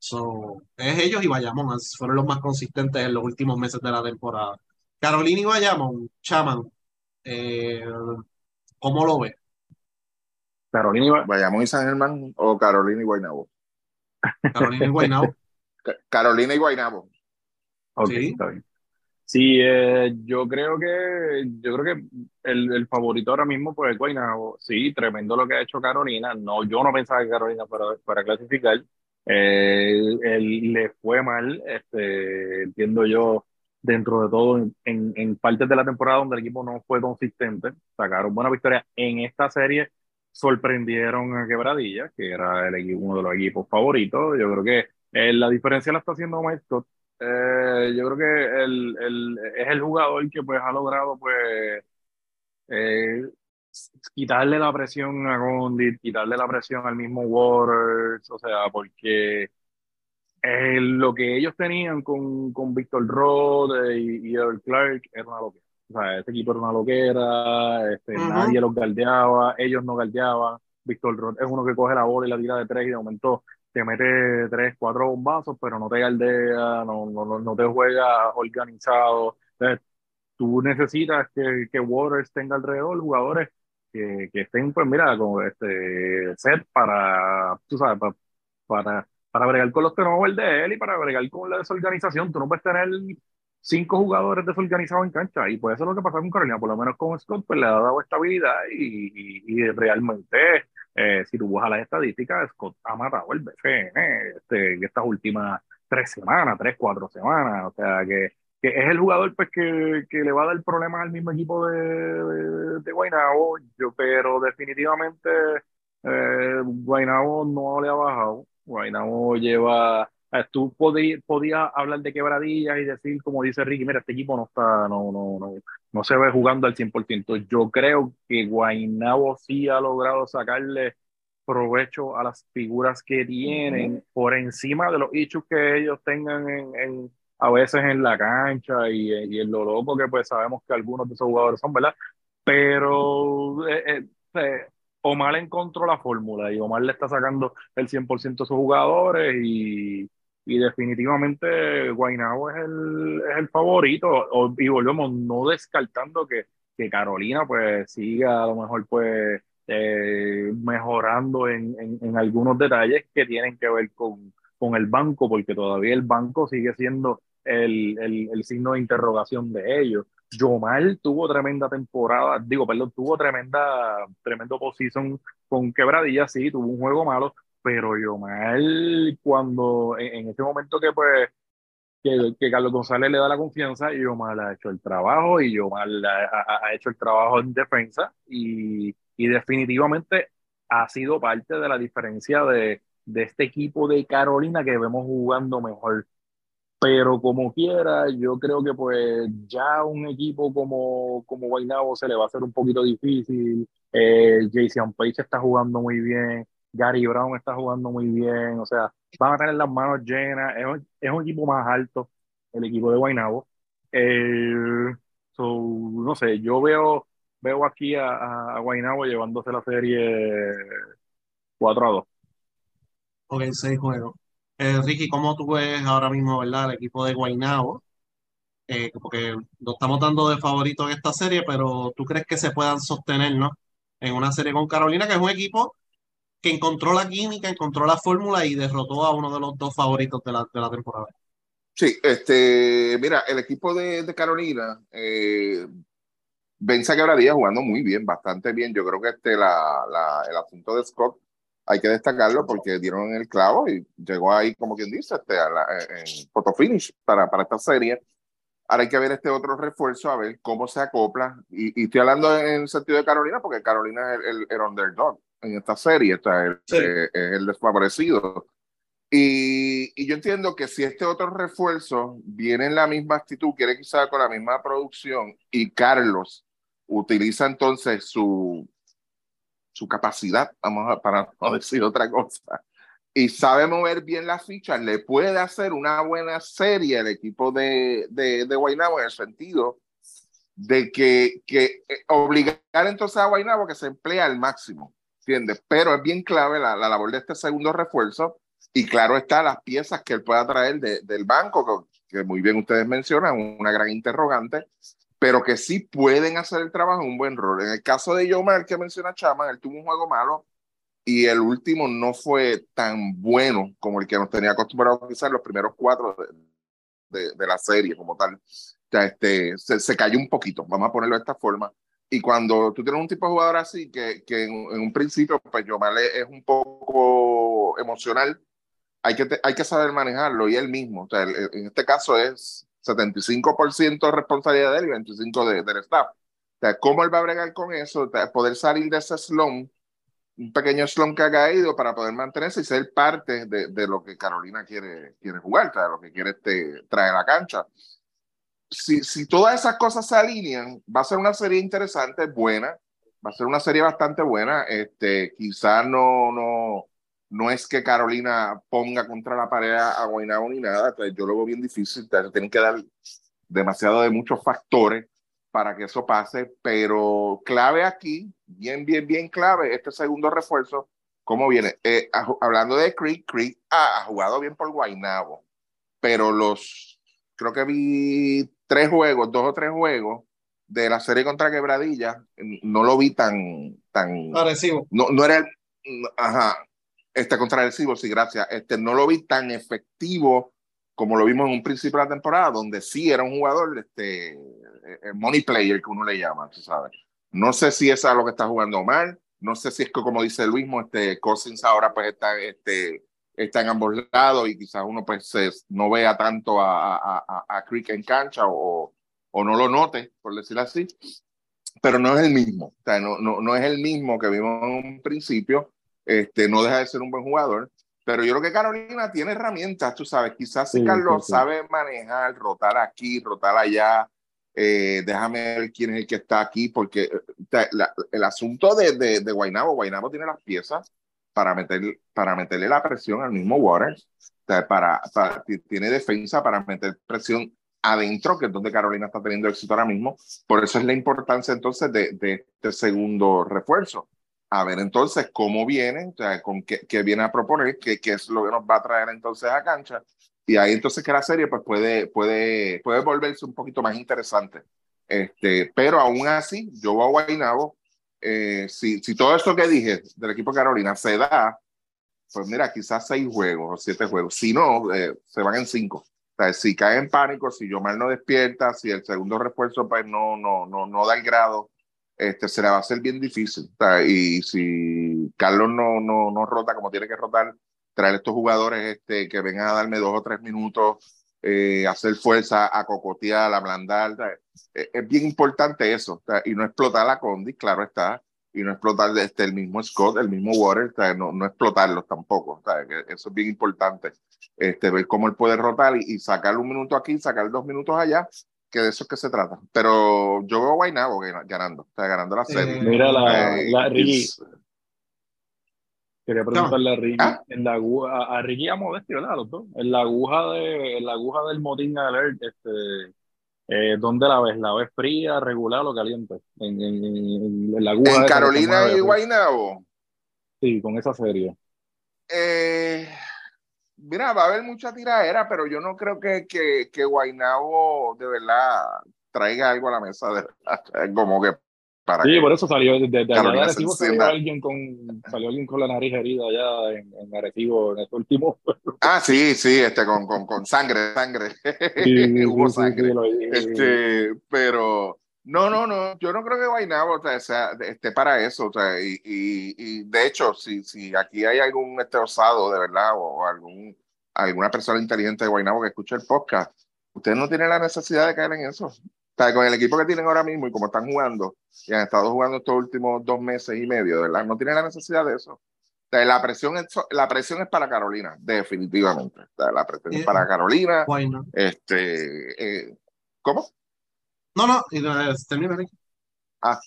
So, es ellos y Bayamón, fueron los más consistentes en los últimos meses de la temporada. Carolina y Bayamón, Chaman, eh, ¿Cómo lo ve? Carolina y Bayamón y San Germán o Carolina y Guaynabo. Carolina y Guaynabo. Carolina y Guaynabo. sí. está bien. Sí, eh, yo creo que yo creo que el, el, favorito ahora mismo pues es Guaynabo. Sí, tremendo lo que ha hecho Carolina. No, yo no pensaba que Carolina para, para clasificar. Eh, él, le fue mal, este, entiendo yo, dentro de todo en, partes de la temporada donde el equipo no fue consistente, sacaron buena victoria en esta serie, sorprendieron a Quebradilla, que era uno de los equipos favoritos. Yo creo que eh, la diferencia la está haciendo Mike. Eh, yo creo que el, es el jugador que pues ha logrado pues eh, quitarle la presión a Gondit, quitarle la presión al mismo Waters, o sea, porque eh, lo que ellos tenían con, con Víctor Rode y, y Earl Clark era una loquera. O sea, este equipo era una loquera, este, nadie los galdeaba, ellos no galdeaban. Víctor Rod es uno que coge la bola y la tira de tres y de momento te mete tres, cuatro bombazos, pero no te galdea, no, no, no te juega organizado. Entonces, tú necesitas que, que Waters tenga alrededor jugadores que, que estén, pues mira, con este set para, tú sabes, para, para para bregar con los turnovers de él y para bregar con la desorganización. Tú no puedes tener cinco jugadores desorganizados en cancha y puede ser lo que pasa con Carolina, por lo menos con Scott, pues le ha dado estabilidad y, y, realmente, eh, si tú buscas las estadísticas, Scott ha matado el BFN este, estas últimas tres semanas, tres, cuatro semanas, o sea que, que es el jugador pues que, que, le va a dar problemas al mismo equipo de, de, de Guaynabo, yo, pero definitivamente eh, Guaynabo no le ha bajado Guaynabo lleva. Tú podías hablar de quebradillas y decir, como dice Ricky, mira, este equipo no está, no, no, no, no se ve jugando al 100%. Yo creo que Guaynabo sí ha logrado sacarle provecho a las figuras que tienen por encima de los issues que ellos tengan en, a veces en la cancha y, y, en lo loco que pues sabemos que algunos de esos jugadores son, ¿verdad? Pero eh, eh, eh Omar encontró la fórmula y Omar le está sacando el 100% de sus jugadores y, y definitivamente Guaynabo es el, es el favorito y volvemos no descartando que, que Carolina pues siga a lo mejor pues eh, mejorando en, en, en, algunos detalles que tienen que ver con, con el banco porque todavía el banco sigue siendo el, el, signo de interrogación de ellos. Yomar tuvo tremenda temporada, digo, perdón, tuvo tremenda, tremendo posición con quebradilla, sí, tuvo un juego malo, pero Yomar cuando en, ese momento que pues que, que, Carlos González le da la confianza y Yomar ha hecho el trabajo y Yomar ha, ha hecho el trabajo en defensa y, y, definitivamente ha sido parte de la diferencia de, de este equipo de Carolina que vemos jugando mejor pero como quiera, yo creo que pues ya un equipo como, como Guaynabo se le va a hacer un poquito difícil. Eh, Jason Page está jugando muy bien, Gary Brown está jugando muy bien, o sea, van a tener las manos llenas. Es un, es un equipo más alto, el equipo de Guaynabo. Eh, no sé, yo veo, veo aquí a, a Guaynabo llevándose la serie 4 a 2. Ok, seis juegos. Eh, Ricky, ¿cómo tú ves ahora mismo, verdad, el equipo de Guaynabo? Eh, porque lo estamos dando de favorito en esta serie, pero ¿tú crees que se puedan sostener, ¿no? En una serie con Carolina, que es un equipo que encontró la química, encontró la fórmula y derrotó a uno de los dos favoritos de la, de la temporada. Sí, este, mira, el equipo de, de Carolina eh, vence a Quebradilla jugando muy bien, bastante bien. Yo creo que este, el asunto de Scott hay que destacarlo porque dieron el clavo y llegó ahí, como quien dice, este, a la, en photo finish para, para esta serie. Ahora hay que ver este otro refuerzo, a ver cómo se acopla. Y, y estoy hablando en el sentido de Carolina, porque Carolina es el, el, underdog en esta serie, o sea, sí. es, es, el desfavorecido. Y, y, yo entiendo que si este otro refuerzo viene en la misma actitud, quiere quizá con la misma producción, y Carlos utiliza entonces su, su capacidad, vamos a, para no decir otra cosa, y sabe mover bien las fichas, le puede hacer una buena serie el equipo de, de, de Guaynabo en el sentido de que, que eh, obligar entonces a Guaynabo que se emplea al máximo, ¿entiendes? Pero es bien clave la, la labor de este segundo refuerzo y claro está las piezas que él pueda traer de, del banco, que muy bien ustedes mencionan, una gran interrogante, pero que sí pueden hacer el trabajo un buen rol. En el caso de Yomar, que menciona Chama, él tuvo un juego malo y el último no fue tan bueno como el que nos tenía acostumbrado quizás los primeros cuatro de, de, de la serie como tal. Sea, este, se, se, cayó un poquito, vamos a ponerlo de esta forma. Y cuando tú tienes un tipo de jugador así, que, que en, en un principio, pues Yomar es un poco emocional, hay que, te, hay que saber manejarlo y él mismo. O sea, en este caso es 75% responsabilidad de él y 25% de, del staff. O sea, ¿cómo él va a bregar con eso? Poder salir de ese slum, un pequeño slum que ha caído para poder mantenerse y ser parte de, de lo que Carolina quiere, quiere jugar, o sea, lo que quiere este, traer a la cancha. Si, si todas esas cosas se alinean, va a ser una serie interesante, buena, va a ser una serie bastante buena. Este, quizás no, no, no es que Carolina ponga contra la pared a Guaynabo ni nada, yo lo veo bien difícil, tienen que dar demasiado de muchos factores para que eso pase, pero clave aquí, bien, bien, bien clave, este segundo refuerzo, ¿cómo viene? Eh, hablando de Creek, Creek ha, ha, jugado bien por Guaynabo, pero los, creo que vi tres juegos, dos o tres juegos de la serie contra Quebradilla, no lo vi tan, tan, agresivo. No, no era, ajá, este contra el sí, gracias. Este, no lo vi tan efectivo como lo vimos en un principio de la temporada, donde sí era un jugador, este, eh, money player, que uno le llama, tú sabes. No sé si es a lo que está jugando mal, no sé si es que, como dice Luis, este, Cousins ahora pues está, este, está en ambos lados y quizás uno pues se, no vea tanto a, a, a, Creek en cancha o, o no lo note, por decirlo así, pero no es el mismo, o sea, no, no, no es el mismo que vimos en un principio, este, no deja de ser un buen jugador, pero yo creo que Carolina tiene herramientas, tú sabes, quizás si sí, Carlos sí, sí. sabe manejar, rotar aquí, rotar allá, eh, déjame ver quién es el que está aquí, porque eh, la, el asunto de, de, de Guaynabo, Guaynabo tiene las piezas para, meter, para meterle la presión al mismo Waters, para, para, tiene defensa para meter presión adentro, que es donde Carolina está teniendo éxito ahora mismo, por eso es la importancia entonces de, de este segundo refuerzo a ver entonces cómo viene, sea, con qué, viene a proponer, qué, es lo que nos va a traer entonces a cancha. Y ahí entonces que la serie pues puede, puede, puede volverse un poquito más interesante. Este, pero aún así, yo voy a Guaynabo, eh, si, si todo esto que dije del equipo Carolina se da, pues mira, quizás seis juegos o siete juegos. Si no, eh, se van en cinco. O si cae en pánico, si Yomar no despierta, si el segundo refuerzo pues no, no, no, no da el grado, este, se le va a hacer bien difícil. Y si Carlos no, no, no rota como tiene que rotar, traer estos jugadores este, que vengan a darme dos o tres minutos, eh, hacer fuerza, a cocotear, a ablandar. Es, es bien importante eso. Y no explotar la Condi, claro está. Y no explotar este, el mismo Scott, el mismo Water, no, no explotarlos tampoco. Eso es bien importante. Este, ver cómo él puede rotar y, y sacar un minuto aquí, sacar dos minutos allá que de eso es que se trata. Pero yo veo a Guaynabo ganando, está ganando la serie. Eh, mira, la, eh, la Ricky. Quería preguntarle a Ricky, ¿Ah? en la aguja, a Ricky y a Modesti, ¿verdad? Los dos. En la aguja, de, en la aguja del motín alert, este, eh, ¿dónde la ves? ¿La ves fría, regular o caliente? En, en, en la aguja. ¿En Carolina y Guaynabo? Sí, con esa serie. Eh mira, va a haber mucha tiradera, pero yo no creo que, que, que Guainabo de verdad traiga algo a la mesa, de, como que para sí, por eso salió desde de, de Arecibo salió alguien con salió alguien con la nariz herida allá en, en Arecibo en este último ah sí sí este con, con, con sangre sangre. Sí, hubo sí, sangre. sí, este pero no no no yo no creo que Guaynabo o sea, esté para eso o sea, y, y, y, de hecho si, si aquí hay algún este osado de verdad o, algún alguna persona inteligente de Guaynabo que escuche el podcast usted no tiene la necesidad de caer en eso con el equipo que tienen ahora mismo y como están jugando, y han estado jugando estos últimos dos meses y medio, ¿verdad? No tienen la necesidad de eso. la, presión es, la presión es para Carolina, definitivamente. la presión es para Carolina. Este, eh, ¿Cómo? No, no, termina. Ah,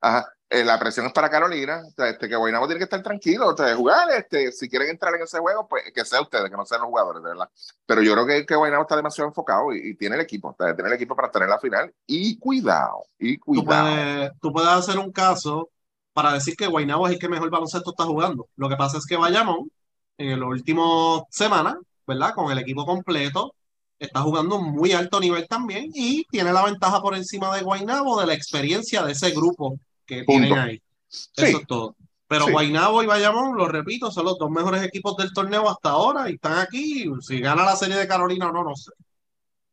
ajá. Eh, la presión es para Carolina, este, que Guaynabo tiene que estar tranquilo, o jugar, este, si quieren entrar en ese juego, pues que sea ustedes, que no sean los jugadores, de verdad. Pero yo creo que, que Guaynabo está demasiado enfocado y, tiene el equipo, tiene el equipo para tener la final. Y cuidado, y cuidado. Tú puedes, hacer un caso para decir que Guaynabo es el que mejor baloncesto está jugando. Lo que pasa es que Bayamón, en las últimas semanas, ¿verdad? Con el equipo completo, está jugando muy alto nivel también y tiene la ventaja por encima de Guaynabo de la experiencia de ese grupo que tienen ahí. Eso es todo. Pero Guaynabo y Bayamón, lo repito, son los dos mejores equipos del torneo hasta ahora y están aquí. Si gana la serie de Carolina o no, no sé.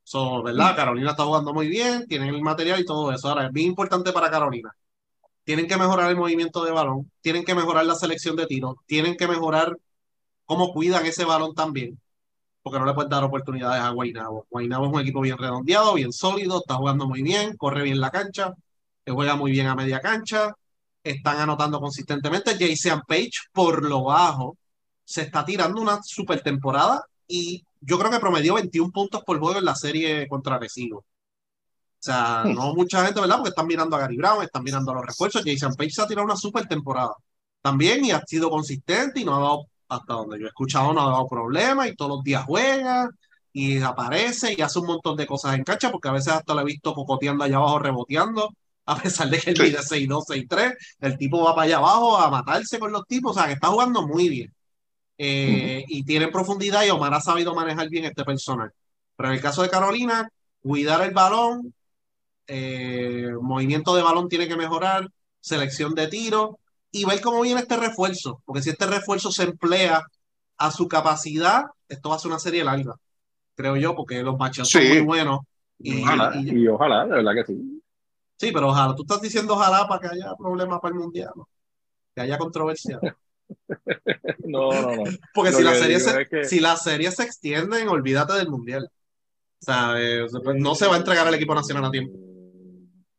So, ¿verdad? Carolina está jugando muy bien, tienen el material y todo eso. Ahora, es bien importante para Carolina. Tienen que mejorar el movimiento de balón, tienen que mejorar la selección de tiro, tienen que mejorar cómo cuidan ese balón también, porque no le pueden dar oportunidades a Guaynabo. Guaynabo es un equipo bien redondeado, bien sólido, está jugando muy bien, corre bien la cancha que juega muy bien a media cancha, están anotando consistentemente. Jason Page, por lo bajo, se está tirando una super temporada y yo creo que promedió 21 puntos por juego en la serie contra Recibo. O sea, no mucha gente, ¿verdad? Porque están mirando a Gary Brown, están mirando a los refuerzos. Jason Page se ha tirado una super temporada también y ha sido consistente y no ha dado, hasta donde yo he escuchado, no ha dado problemas y todos los días juega y aparece y hace un montón de cosas en cancha porque a veces hasta lo he visto cocoteando allá abajo, reboteando a pesar de que él mide 6'2, 6'3, el tipo va para allá abajo a matarse con los tipos, o sea, que está jugando muy bien. Eh, y tiene profundidad y Omar ha sabido manejar bien este personal. Pero en el caso de Carolina, cuidar el balón, eh, movimiento de balón tiene que mejorar, selección de tiro y ver cómo viene este refuerzo, porque si este refuerzo se emplea a su capacidad, esto va a ser una serie larga, creo yo, porque los matches son muy buenos. Y ojalá, y ojalá, de verdad que sí. Sí, pero ojalá, tú estás diciendo ojalá para que haya problemas para el mundial, que haya controversia. no, no, no. Porque si la, serie se, si la serie se extiende, olvídate del mundial. O sea, eh, pues, no se va a entregar el equipo nacional a tiempo.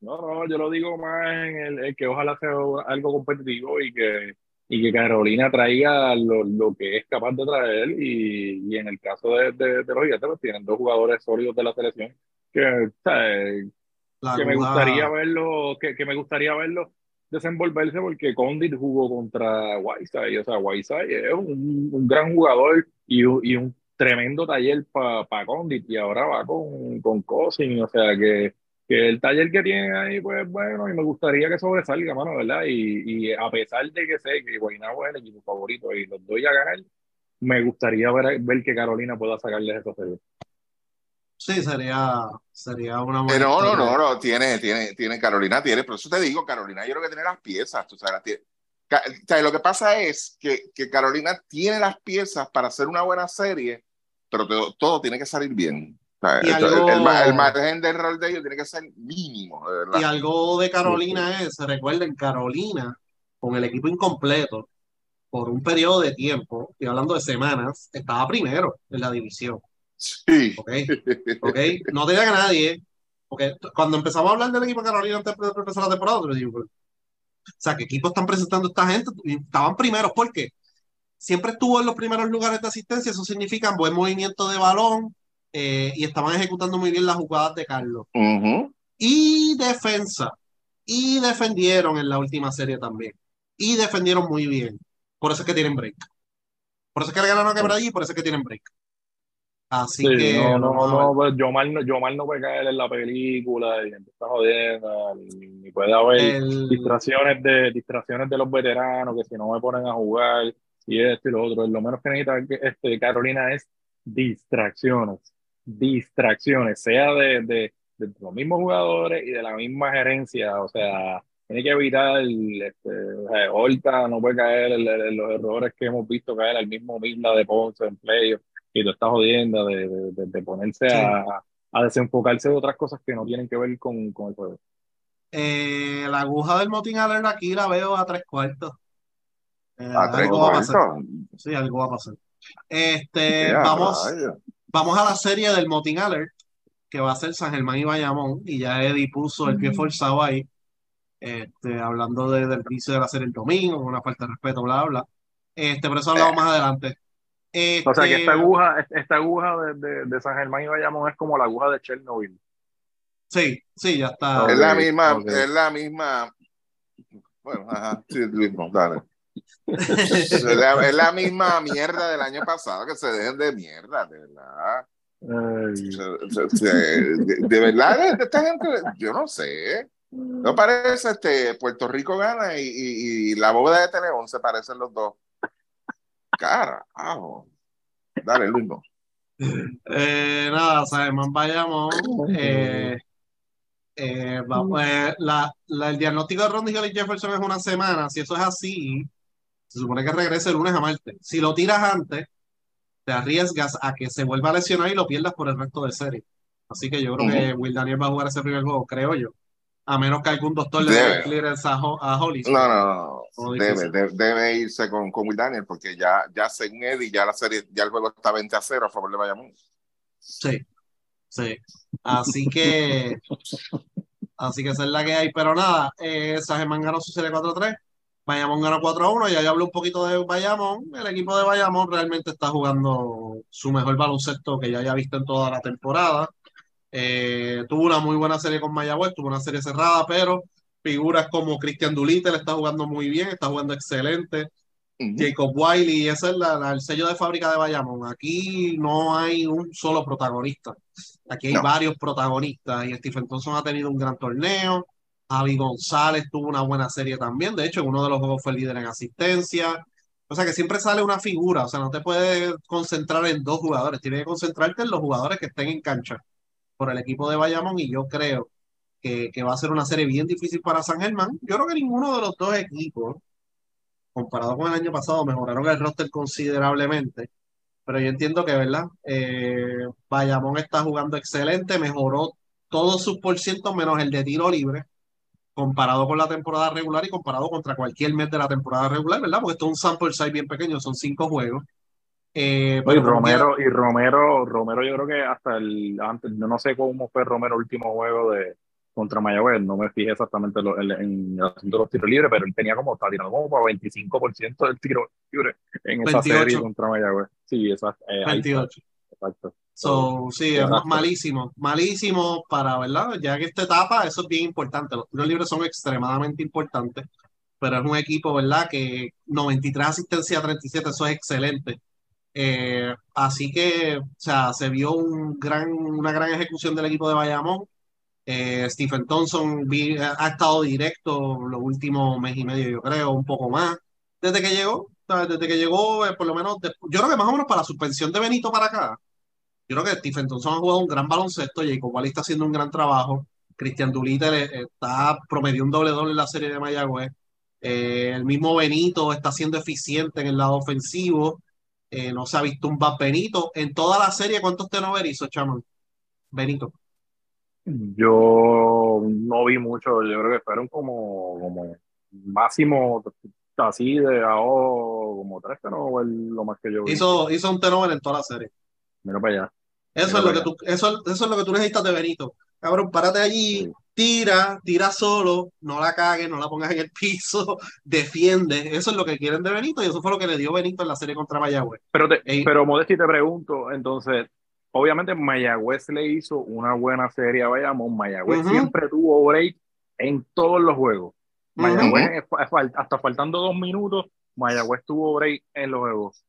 No, no, yo lo digo más en el, que ojalá sea algo competitivo y que, y que Carolina traiga lo, lo que es capaz de traer. Y, y en el caso de, de, los gigantes, pues tienen dos jugadores sólidos de la selección que, o sea, que me gustaría verlo, que, que, me gustaría verlo desenvolverse porque Condit jugó contra Whiteside, o sea, Whiteside es un, un gran jugador y, y, un tremendo taller para pa Condit y ahora va con, con Cousin, o sea que, que el taller que tiene ahí, pues bueno, y me gustaría que sobresalga, mano, ¿verdad? Y, y a pesar de que sé que Guaynabo es el equipo favorito y los doy a ganar, me gustaría ver, ver que Carolina pueda sacarles esa serie. Sí, sería, sería una buena. Pero no, no, no, no, tiene, tiene, tiene, Carolina tiene, por eso te digo, Carolina yo creo que tiene las piezas, tú sabes, tiene. O sea, lo que pasa es que, que Carolina tiene las piezas para hacer una buena serie, pero todo, todo tiene que salir bien. O sea, esto- algo- el, el margen de error de ellos tiene que ser mínimo, de. Y algo de Carolina es, recuerden, Carolina, con el equipo incompleto, por un periodo de tiempo, estoy hablando de semanas, estaba primero en la división. Sí. ¿ok? ¿ok? No te diga a nadie, porque t- cuando empezamos a hablar del equipo de Carolina antes de empezar la temporada, digo, pues, o sea, ¿qué equipo están presentando esta gente? Estaban primeros, porque siempre estuvo en los primeros lugares de asistencia, eso significa buen movimiento de balón eh, y estaban ejecutando muy bien las jugadas de Carlos. Y defensa, y defendieron en la última serie también, y defendieron muy bien. Por eso es que tienen break. Por eso es que le ganaron a Quebradilla y por eso es que tienen break. Así Sí, que no, no, a ver. no, pues Yomar no, Yomar no puede caer en la película y empieza jodiendo, ni, puede haber El- distracciones de, distracciones de los veteranos, que si no me ponen a jugar y esto y lo otro, lo menos que necesita este, Carolina es distracciones, distracciones, sea de, de, de los mismos jugadores y de la misma gerencia, o sea, tiene que evitar, el, este, Horta no puede caer en, los errores que hemos visto caer al mismo Misla de Ponce en playoff y tú estás jodiendo de, de, de- de ponerse Sí. a, a desenfocarse de otras cosas que no tienen que ver con, con el juego. Eh, la aguja del motín alert aquí la veo a tres cuartos. Eh, A tres algo va a pasar. cuartos. Sí, algo va a pasar. Este, vamos, vamos a la serie del motín alert, que va a ser San Germán y Bayamón, y ya Eddie puso el pie forzado ahí, este, hablando de- del vicio de la serie el domingo, con una falta de respeto, bla, bla, bla. Este, pero eso hablamos más adelante. O sea que Este, esta aguja, esta aguja de, de, de San Germán y Bayamón es como la aguja de Chernobyl. Sí, sí, ya está. Es la misma, es la misma. Bueno, ajá, sí, es mismo, dale. Es la, es la misma mierda del año pasado, que se dejen de mierda, de verdad. De, de verdad, de esta gente, yo no sé. No parece este Puerto Rico gana y, y- y la bóveda de Teleón se parecen los dos. Carajo. Dale, Luis. no. Eh, nada, San Germán Bayamón. Eh, eh, va- pues, la, la- el diagnóstico de Ron y Jefferson es una semana. Si eso es así, se supone que regrese el lunes a martes. Si lo tiras antes, te arriesgas a que se vuelva a lesionar y lo pierdas por el resto de serie. Así que yo creo que Will Daniel va a jugar ese primer juego, creo yo. A menos que algún doctor le dé clearance a, a Hollis. No, no, no. Debe, irse con, con Will Daniel porque ya, ya según Eddie, ya la serie, ya el juego está 20 a 0 a favor de Bayamón. Sí, sí. Así que, así que esa es la que hay. Pero nada, eh, San Germán ganó su serie 4-3. Bayamón ganó 4-1. Ya yo hablé un poquito de Bayamón. El equipo de Bayamón realmente está jugando su mejor baloncesto que ya haya visto en toda la temporada. Eh, tuvo una muy buena serie con Mayagüez, tuvo una serie cerrada, pero figuras como Cristian Dulite le está jugando muy bien, está jugando excelente. Jacob Wiley, ese es la- la- el sello de fábrica de Bayamón. Aquí no hay un solo protagonista. Aquí hay No. varios protagonistas y Stephen Thompson ha tenido un gran torneo. Javi González tuvo una buena serie también. De hecho, en uno de los juegos fue el líder en asistencia. O sea que siempre sale una figura. O sea, no te puedes concentrar en dos jugadores. Tienes que concentrarte en los jugadores que estén en cancha por el equipo de Bayamón. Y yo creo que, que va a ser una serie bien difícil para San Germán. Yo creo que ninguno de los dos equipos comparado con el año pasado, mejoraron el roster considerablemente. Pero yo entiendo que, ¿verdad? Eh, Bayamón está jugando excelente, mejoró todos sus por cientos menos el de tiro libre, comparado con la temporada regular y comparado contra cualquier mes de la temporada regular, ¿verdad? Porque esto es un sample size bien pequeño, son cinco juegos. Eh, Romero, y Romero, Romero yo creo que hasta el antes, yo no sé cómo fue Romero el último juego de contra Mayagüez, no me fijé exactamente lo- en, en el asunto de los tiros libres, pero él tenía como, estaba tirando como para 25% del tiro libre en esa 28. serie contra Mayagüez. Sí, exacto. eh, ahí está, 28. exacto. So, sí, es ma- malísimo, malísimo para, ¿verdad? Ya que esta etapa, eso es bien importante. Los tiros libres son extremadamente importantes, pero es un equipo, ¿verdad? Que 93 asistencia a 37, eso es excelente. Eh, así que, o sea, se vio un gran, una gran ejecución del equipo de Bayamón. Eh, Stephen Thompson ha estado directo los últimos mes y medio, yo creo, un poco más, desde que llegó. Desde que llegó, eh, por lo menos, yo creo que más o menos para la suspensión de Benito para acá, yo creo que Stephen Thompson ha jugado un gran baloncesto, Jacob Wally está haciendo un gran trabajo, Cristian Dulite le- está promedió un doble doble en la serie de Mayagüez, el mismo Benito está siendo eficiente en el lado ofensivo, Eh, no se ha visto un bad Benito. En toda la serie, ¿cuántos turnovers hizo, Chamon? Benito. Yo no vi mucho, yo creo que fueron como, como máximo así de ahora, como tres turnovers, lo más que yo vi. Hizo, hizo un turnover en toda la serie. Mira para allá. Eso es, lo que tú, eso, eso es lo que tú necesitas de Benito. Cabrón, párate allí, tira, tira solo, no la cagues, no la pongas en el piso, defiende. Eso es lo que quieren de Benito y eso fue lo que le dio Benito en la serie contra Mayagüez. Pero, te, pero Modesti, te pregunto, entonces, obviamente Mayagüez le hizo una buena serie a Bayamón. Mayagüez siempre tuvo break en todos los juegos. Mayagüez, hasta faltando dos minutos, Mayagüez tuvo break en los juegos.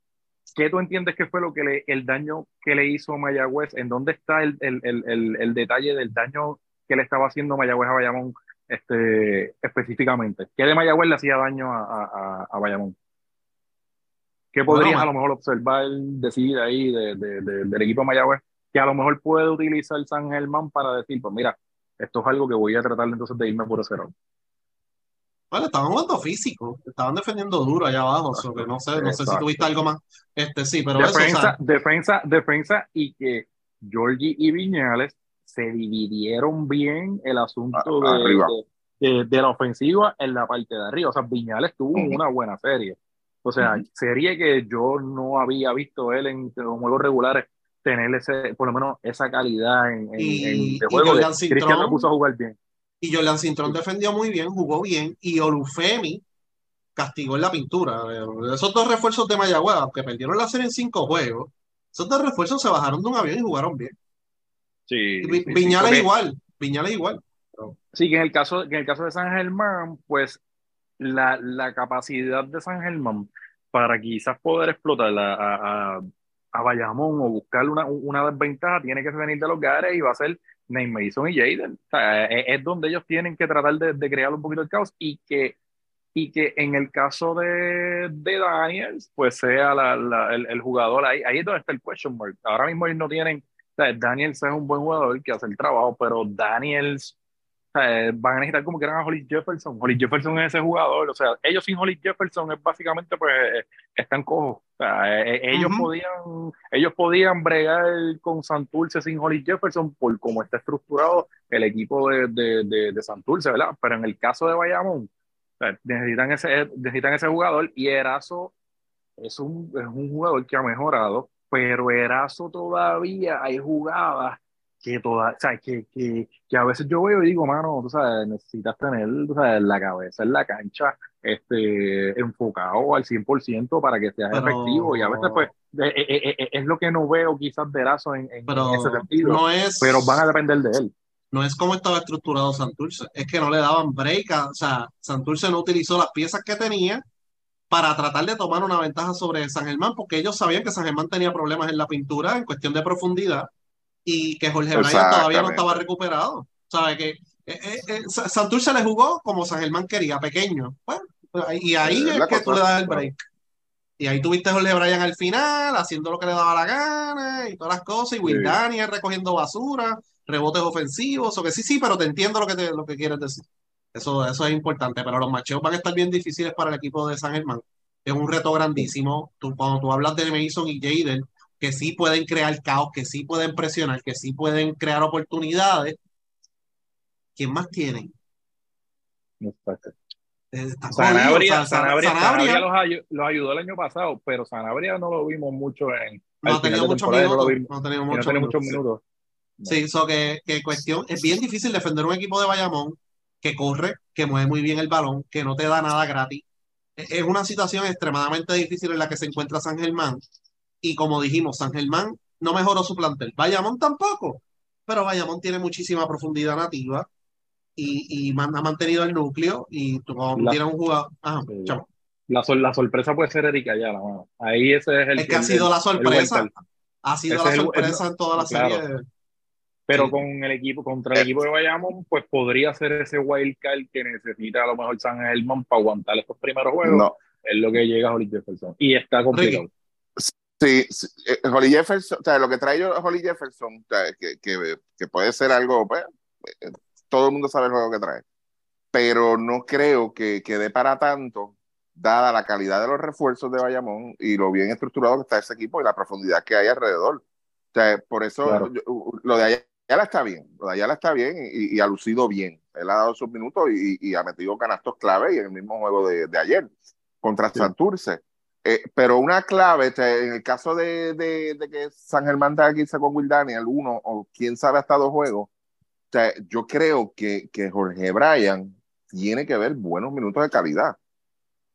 ¿Qué tú entiendes que fue lo que le, el daño que le hizo Mayagüez? ¿En dónde está el, el, el, el, detalle del daño que le estaba haciendo Mayagüez a Bayamón este, específicamente? ¿Qué de Mayagüez le hacía daño a, a, a Bayamón? ¿Qué podrías a lo mejor observar, decir ahí de, de, del equipo de Mayagüez que a lo mejor puede utilizar San Germán para decir, pues mira, esto es algo que voy a tratar entonces de irme por ese lado? Bueno, estaban jugando físico, estaban defendiendo duro allá abajo, que no sé, no sé si tuviste algo más. Este sí, pero defensa, defensa, defensa y que Georgie y Viñales se dividieron bien el asunto de, de, la ofensiva en la parte de arriba. O sea, Viñales tuvo una buena serie. O sea, serie que yo no había visto él en los juegos regulares tener ese, por lo menos esa calidad en, en, de juego. Cristian me puso a jugar bien. Y Jordan Cintrón defendió muy bien, jugó bien, y Olufemi castigó en la pintura. Esos dos refuerzos de Mayagüez, que perdieron la serie en cinco juegos, esos dos refuerzos se bajaron de un avión y jugaron bien. Sí. Viñales igual, Viñales igual. Sí, que en el caso, en el caso de San Germán, pues la, la capacidad de San Germán para quizás poder explotar a, a, a Bayamón o buscar una, una desventaja tiene que venir de los Gares y va a ser Nate Mason y Jaden. es, donde ellos tienen que tratar de, de, crear un poquito de caos y que, y que en el caso de, de Daniels, pues sea la, la, el, el, jugador ahí. Ahí es donde está el question mark. Ahora mismo ellos no tienen. Daniels es un buen jugador que hace el trabajo, pero Daniels van a necesitar como que eran a Holly Jefferson. Holly Jefferson es ese jugador, o sea, ellos sin Holly Jefferson es básicamente pues eh, están cojos. O sea, eh, eh, ellos podían ellos podían bregar con Santurce sin Holly Jefferson por cómo está estructurado el equipo de, de, de, Santurce, ¿verdad? Pero en el caso de Bayamón, necesitan ese necesitan ese jugador y Erazo es un, es un jugador que ha mejorado, pero Erazo todavía hay jugadas que toda, o sea, que, que, que, a veces yo veo y digo, mano, tú sabes, necesitas tener tú sabes, la cabeza en la cancha este, enfocado al 100% para que seas efectivo y a veces pues eh, eh, eh, es lo que no veo quizás de Erazo en, en, ese sentido, no es, pero van a depender de él. No es como estaba estructurado Santurce, es que no le daban break, o sea, Santurce no utilizó las piezas que tenía para tratar de tomar una ventaja sobre San Germán, porque ellos sabían que San Germán tenía problemas en la pintura en cuestión de profundidad y que Jorge Bryan todavía no estaba recuperado. ¿Sabe? Que eh, eh, eh Santurce le jugó como San Germán quería, pequeño. Bueno, y ahí es, que tú le das el break. Y ahí tuviste a Jorge Bryan al final, haciendo lo que le daba la gana y todas las cosas, y Will Daniel recogiendo basura, rebotes ofensivos, o que sí, sí, pero te entiendo lo que, te, lo que quieres decir. Eso, eso es importante, pero los macheos van a estar bien difíciles para el equipo de San Germán. Es un reto grandísimo. Tú, cuando tú hablas de Mason y Jaden, que sí pueden crear caos, que sí pueden presionar, que sí pueden crear oportunidades. ¿Quién más tienen? Sanabria, Sanabria, los, ayudó, el año pasado, pero Sanabria no lo vimos mucho en. No tenido muchos minutos. No ha tenido muchos minutos. Sí, eso que, que cuestión. Es bien difícil defender un equipo de Bayamón que corre, que mueve muy bien el balón, que no te da nada gratis. Es una situación extremadamente difícil en la que se encuentra San Germán y como dijimos, San Germán no mejoró su plantel. Bayamón tampoco. Pero Bayamón tiene muchísima profundidad nativa y, y ha mantenido el núcleo. Y cuando tienes un jugador. la, la, sorpresa puede ser Erika ya Ahí ese es el. Es que ha sido la sorpresa. Ha sido la sorpresa en toda la serie. Pero con el equipo, contra el equipo de Bayamón, pues podría ser ese wild card que necesita a lo mejor San Germán para aguantar estos primeros juegos. No. Es lo que llega a Holly Jefferson. Y está complicado. Sí, eh, Holly Jefferson, o sea, lo que trae yo Holly Jefferson, que, que, que, puede ser algo, pues, eh, todo el mundo sabe el juego que trae, pero no creo que, que dé para tanto dada la calidad de los refuerzos de Bayamón y lo bien estructurado que está ese equipo y la profundidad que hay alrededor. O sea, por eso lo de Ayala está bien, de Ayala está bien y, ha lucido bien. Él ha dado sus minutos y, ha metido canastos clave y en el mismo juego de, ayer contra Santurce. Eh, pero una clave, en el caso de, de, que San Germán tenga que irse con Will Daniel, uno o quién sabe hasta dos juegos, yo creo que, que Jorge Bryan tiene que ver buenos minutos de calidad.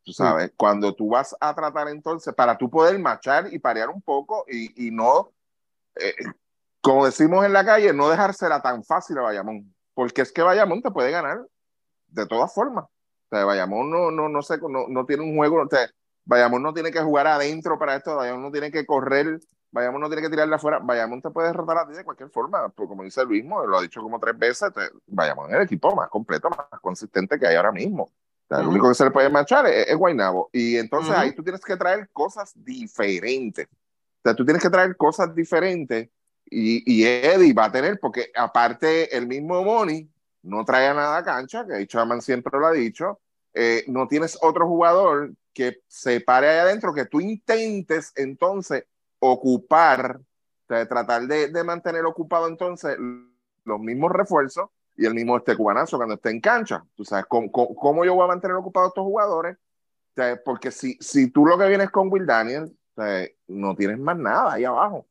Tú sabes, cuando tú vas a tratar entonces, para tú poder marchar y parear un poco y, y no, eh, como decimos en la calle, no dejársela tan fácil a Bayamón, porque es que Bayamón te puede ganar de todas formas. O sea, Bayamón no, no, no, sé, no, no tiene un juego, o sea, Bayamón no tiene que jugar adentro para esto, Bayamón no tiene que correr, Bayamón no tiene que tirarla afuera, Bayamón te puede derrotar a ti de cualquier forma, pues como dice Luis, lo ha dicho como tres veces, te, Bayamón es el equipo más completo, más consistente que hay ahora mismo. O Lo único que se le puede marchar es, Guaynabo. Y entonces ahí tú tienes que traer cosas diferentes. O sea, tú tienes que traer cosas diferentes y, Eddie va a tener, porque aparte el mismo Moni no trae nada a cancha, que Chaman siempre lo ha dicho, eh, no tienes otro jugador que se pare ahí adentro, que tú intentes entonces ocupar, tratar de, de, mantener ocupado entonces los mismos refuerzos y el mismo este cubanazo cuando esté en cancha. Tú sabes, ¿cómo, cómo, yo voy a mantener ocupados estos jugadores? porque si, si tú lo que vienes con Will Daniel, no tienes más nada ahí abajo.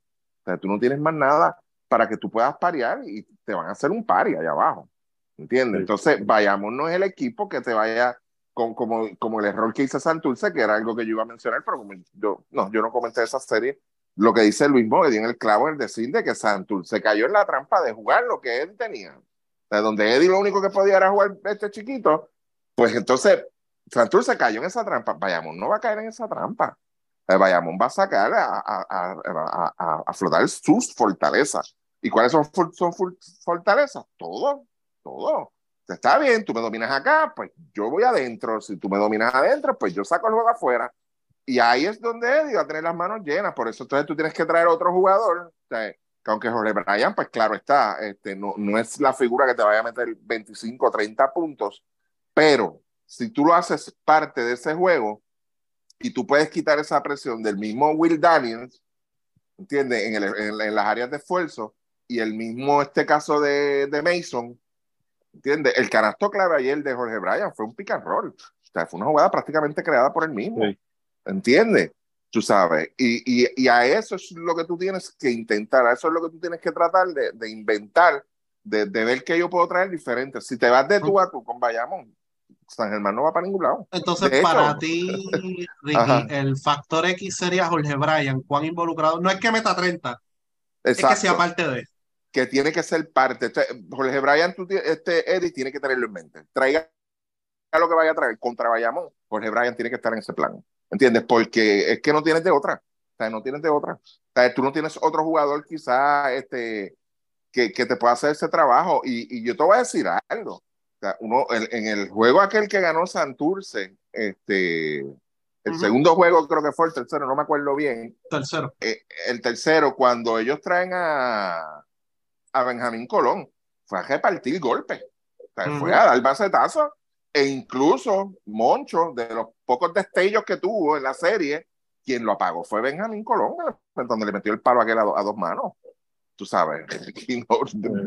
Tú no tienes más nada para que tú puedas parear y te van a hacer un pari ahí abajo. ¿Entiendes? Entonces, vayamos, no es el equipo que te vaya con, como, como el error que hizo Santurce, que era algo que yo iba a mencionar, pero como yo no, yo no comenté esa serie. Lo que dice Luis Mogue en el clavo es decir de que Santurce cayó en la trampa de jugar lo que él tenía de donde Eddie lo único que podía era jugar este chiquito, pues entonces Santurce cayó en esa trampa. Bayamón no va a caer en esa trampa. Bayamón va a sacar a, a, a, a, flotar sus fortalezas. ¿Y cuáles son, son fortalezas? Todo, todo. Está bien, tú me dominas acá, pues yo voy adentro. Si tú me dominas adentro, pues yo saco el juego afuera. Y ahí es donde Eddie va a tener las manos llenas. Por eso entonces tú tienes que traer otro jugador. O sea, aunque Jorge Bryan, pues claro está, este, no, no es la figura que te vaya a meter 25 o 30 puntos, pero si tú lo haces parte de ese juego y tú puedes quitar esa presión del mismo Will Daniels, ¿entiendes? En, en, las áreas de esfuerzo y el mismo, este caso de, de Mason, ¿entiendes? El canasto clave ayer de Jorge Bryan fue un pick and roll. O sea, fue una jugada prácticamente creada por él mismo. ¿Entiendes? tú sabes, y, y, y, a eso es lo que tú tienes que intentar, a eso es lo que tú tienes que tratar de, de inventar, de, de, ver qué yo puedo traer diferente. Si te vas de tú a tú con Bayamón, San Germán no va para ningún lado. Entonces, para ti, Ricky, el factor X sería Jorge Bryan, cuán involucrado, no es que meta 30, es que sea parte de. Que tiene que ser parte. Jorge Bryan, tú, este Eddie, tiene que tenerlo en mente. Traiga lo que vaya a traer contra Bayamón, Jorge Bryan tiene que estar en ese plan. ¿Entiendes? Porque es que no tienes de otra. O sea, no tienes de otra. O sea, tú no tienes otro jugador quizá este, que, que te pueda hacer ese trabajo. Y, y, yo te voy a decir algo. O sea, uno, en, el juego aquel que ganó Santurce, este, el segundo juego creo que fue el tercero, no me acuerdo bien. Tercero. Eh, el tercero, cuando ellos traen a, a Benjamín Colón, fue a repartir golpes. O sea, Fue a dar macetazo e incluso Moncho, de los pocos destellos que tuvo en la serie, quien lo apagó fue Benjamín Colón, donde le metió el palo a, aquel a, dos manos. Tú sabes,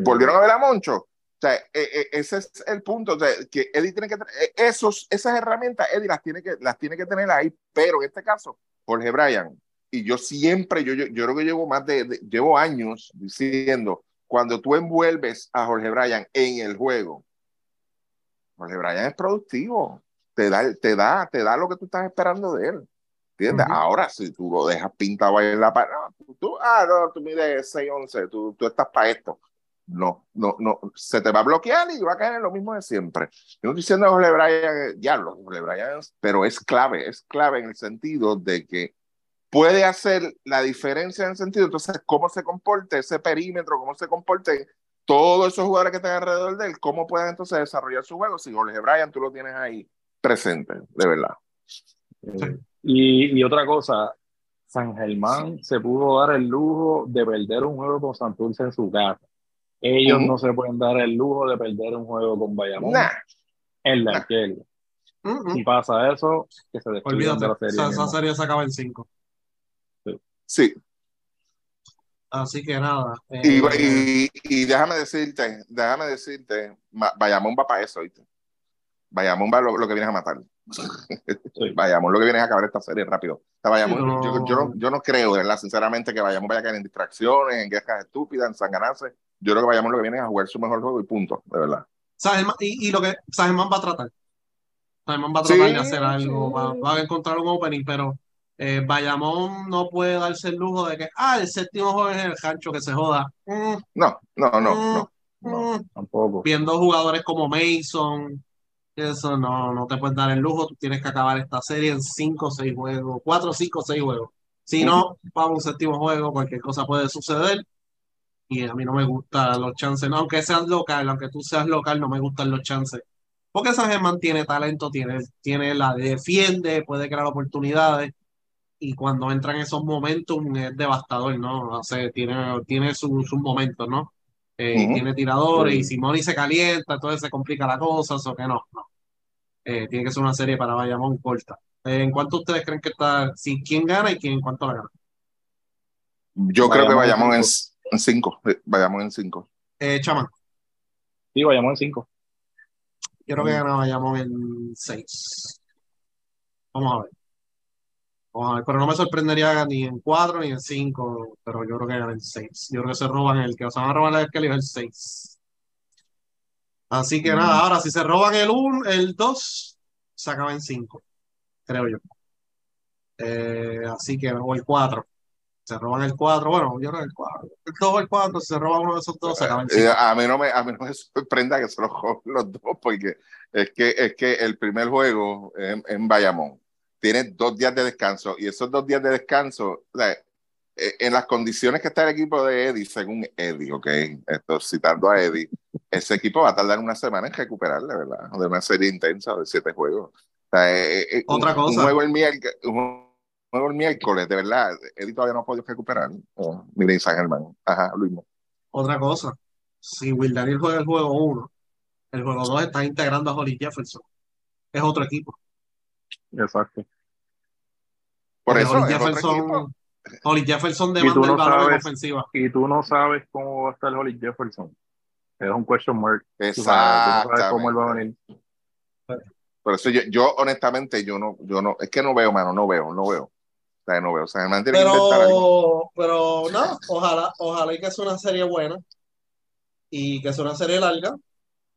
volvieron a ver a Moncho. O sea, e, e, ese es el punto, que Eddie tiene que e, esos, esas herramientas, Eddie las tiene, que, las tiene que tener ahí, pero en este caso, Jorge Bryan, y yo siempre, yo, yo, yo creo que llevo más de, llevo años diciendo, cuando tú envuelves a Jorge Bryan en el juego, Jorge Bryan es productivo, te da, te da, te da lo que tú estás esperando de él. ¿Entiendes? Ahora, si tú lo dejas pintado ahí en la pared, tú, ah, no, tú mides 6'11, tú, tú estás para esto. No, no, no, se te va a bloquear y va a caer en lo mismo de siempre. Yo no estoy diciendo Jorge Bryan, ya lo Jorge Bryan, pero es clave, es clave en el sentido de que puede hacer la diferencia en el sentido, entonces, cómo se comporte ese perímetro, cómo se comporte todos esos jugadores que están alrededor de él, cómo pueden entonces desarrollar su juego si Jorge Bryan tú lo tienes ahí presente, de verdad. Y, y, otra cosa, San Germán se pudo dar el lujo de perder un juego con Santurce en su casa. Ellos no se pueden dar el lujo de perder un juego con Bayamón en la nah. Si pasa eso, que se Olvídate, de la serie. esa, serie se acaba en 5. Sí, Así que nada. y, eh, y, y déjame decirte, déjame decirte, Bayamón va para eso, ¿viste? Bayamón va lo, lo que vienes a matar. Sí. Bayamón lo que vienes a acabar esta serie rápido. O sea, Bayamón, Sí, no. yo, yo, no, yo no creo, ¿verdad? Sinceramente, que Bayamón vaya a caer en distracciones, en guerras estúpidas, en sanganarse. Yo creo que Bayamón lo que viene es a jugar su mejor juego y punto, de verdad. San Germán- y, y lo que San Germán va a tratar. San Germán va a tratar Sí, de hacer algo, sí. va, va a encontrar un opening, pero eh, Bayamón no puede darse el lujo de que, ah, el séptimo juego es el rancho que se joda. Mm, No, no, no, mm, no. No, mm. tampoco. Viendo jugadores como Mason, eso no, no te puedes dar el lujo, tú tienes que acabar esta serie en 5 o 6 juegos, 4, 5, 6 juegos. Si no, para un séptimo juego, cualquier cosa puede suceder. Y a mí no me gustan los chances, no, aunque seas local, aunque tú seas local, no me gustan los chances. Porque San Germán tiene talento, tiene, tiene la defiende, puede crear oportunidades. Y cuando entran esos momentos es devastador, ¿no? O sea, tiene, tiene sus sus momentos, ¿no? Eh, y tiene tiradores, y Sí. Simoni se calienta, entonces se complica la cosa, eso que no, no. Eh, tiene que ser una serie para Bayamón corta. Eh, ¿en cuánto ustedes creen que está? Si quién gana y quién en cuánto la gana? Yo creo que Bayamón en vayamos en, cinco. sí, Vayamos en cinco. Eh, Chamán, Sí, vayamos en cinco. yo creo que gana Bayamón en 6. Vamos a ver. Vamos a ver, pero no me sorprendería ni en 4 ni en 5, pero yo creo que ganan en 6. Yo creo que se roban el que se van a robar el que eligió el 6. Así que Mm. nada, ahora si se roban el 1, el 2, se acaba en 5, creo yo. Eh, así que, o el 4. Se roban el 4, bueno, yo que el 4. El 2 o el 4, si se roban uno de esos dos, se acaba en Eh, 5. a, mí no me, a mí no me sorprenda que se los joden los dos, porque es que, es que el primer juego en, en Bayamón tiene dos días de descanso y esos dos días de descanso, o sea, eh, en las condiciones que está el equipo de Eddie, según Eddie, ok, esto citando a Eddie, ese equipo va a tardar una semana en recuperar, de verdad, de una serie intensa de siete juegos. O sea, eh, Otra un, cosa. Un juego el miércoles, un el miércoles, de verdad, Eddie todavía no ha podido recuperar. Oh, miren, San Germán. Ajá, Luis. Otra cosa, si Will Daniel juega el juego 1, el juego 2 está integrando a Holly Jefferson. Es otro equipo. Exacto. Por Porque eso Holly. Jefferson, Holly Jefferson demanda no el valor en sabes- ofensiva. Y tú no sabes cómo va a estar Holly Jefferson. Es un question mark. Tú sabes, tú no sabes cómo él va a venir. Por eso yo, yo honestamente, yo no, yo no, es que no veo, mano, no veo, no veo. Sea, no veo. O sea, Germán tiene que inventar algo. Pero, pero no, ojalá, ojalá y que sea una serie buena y que sea una serie larga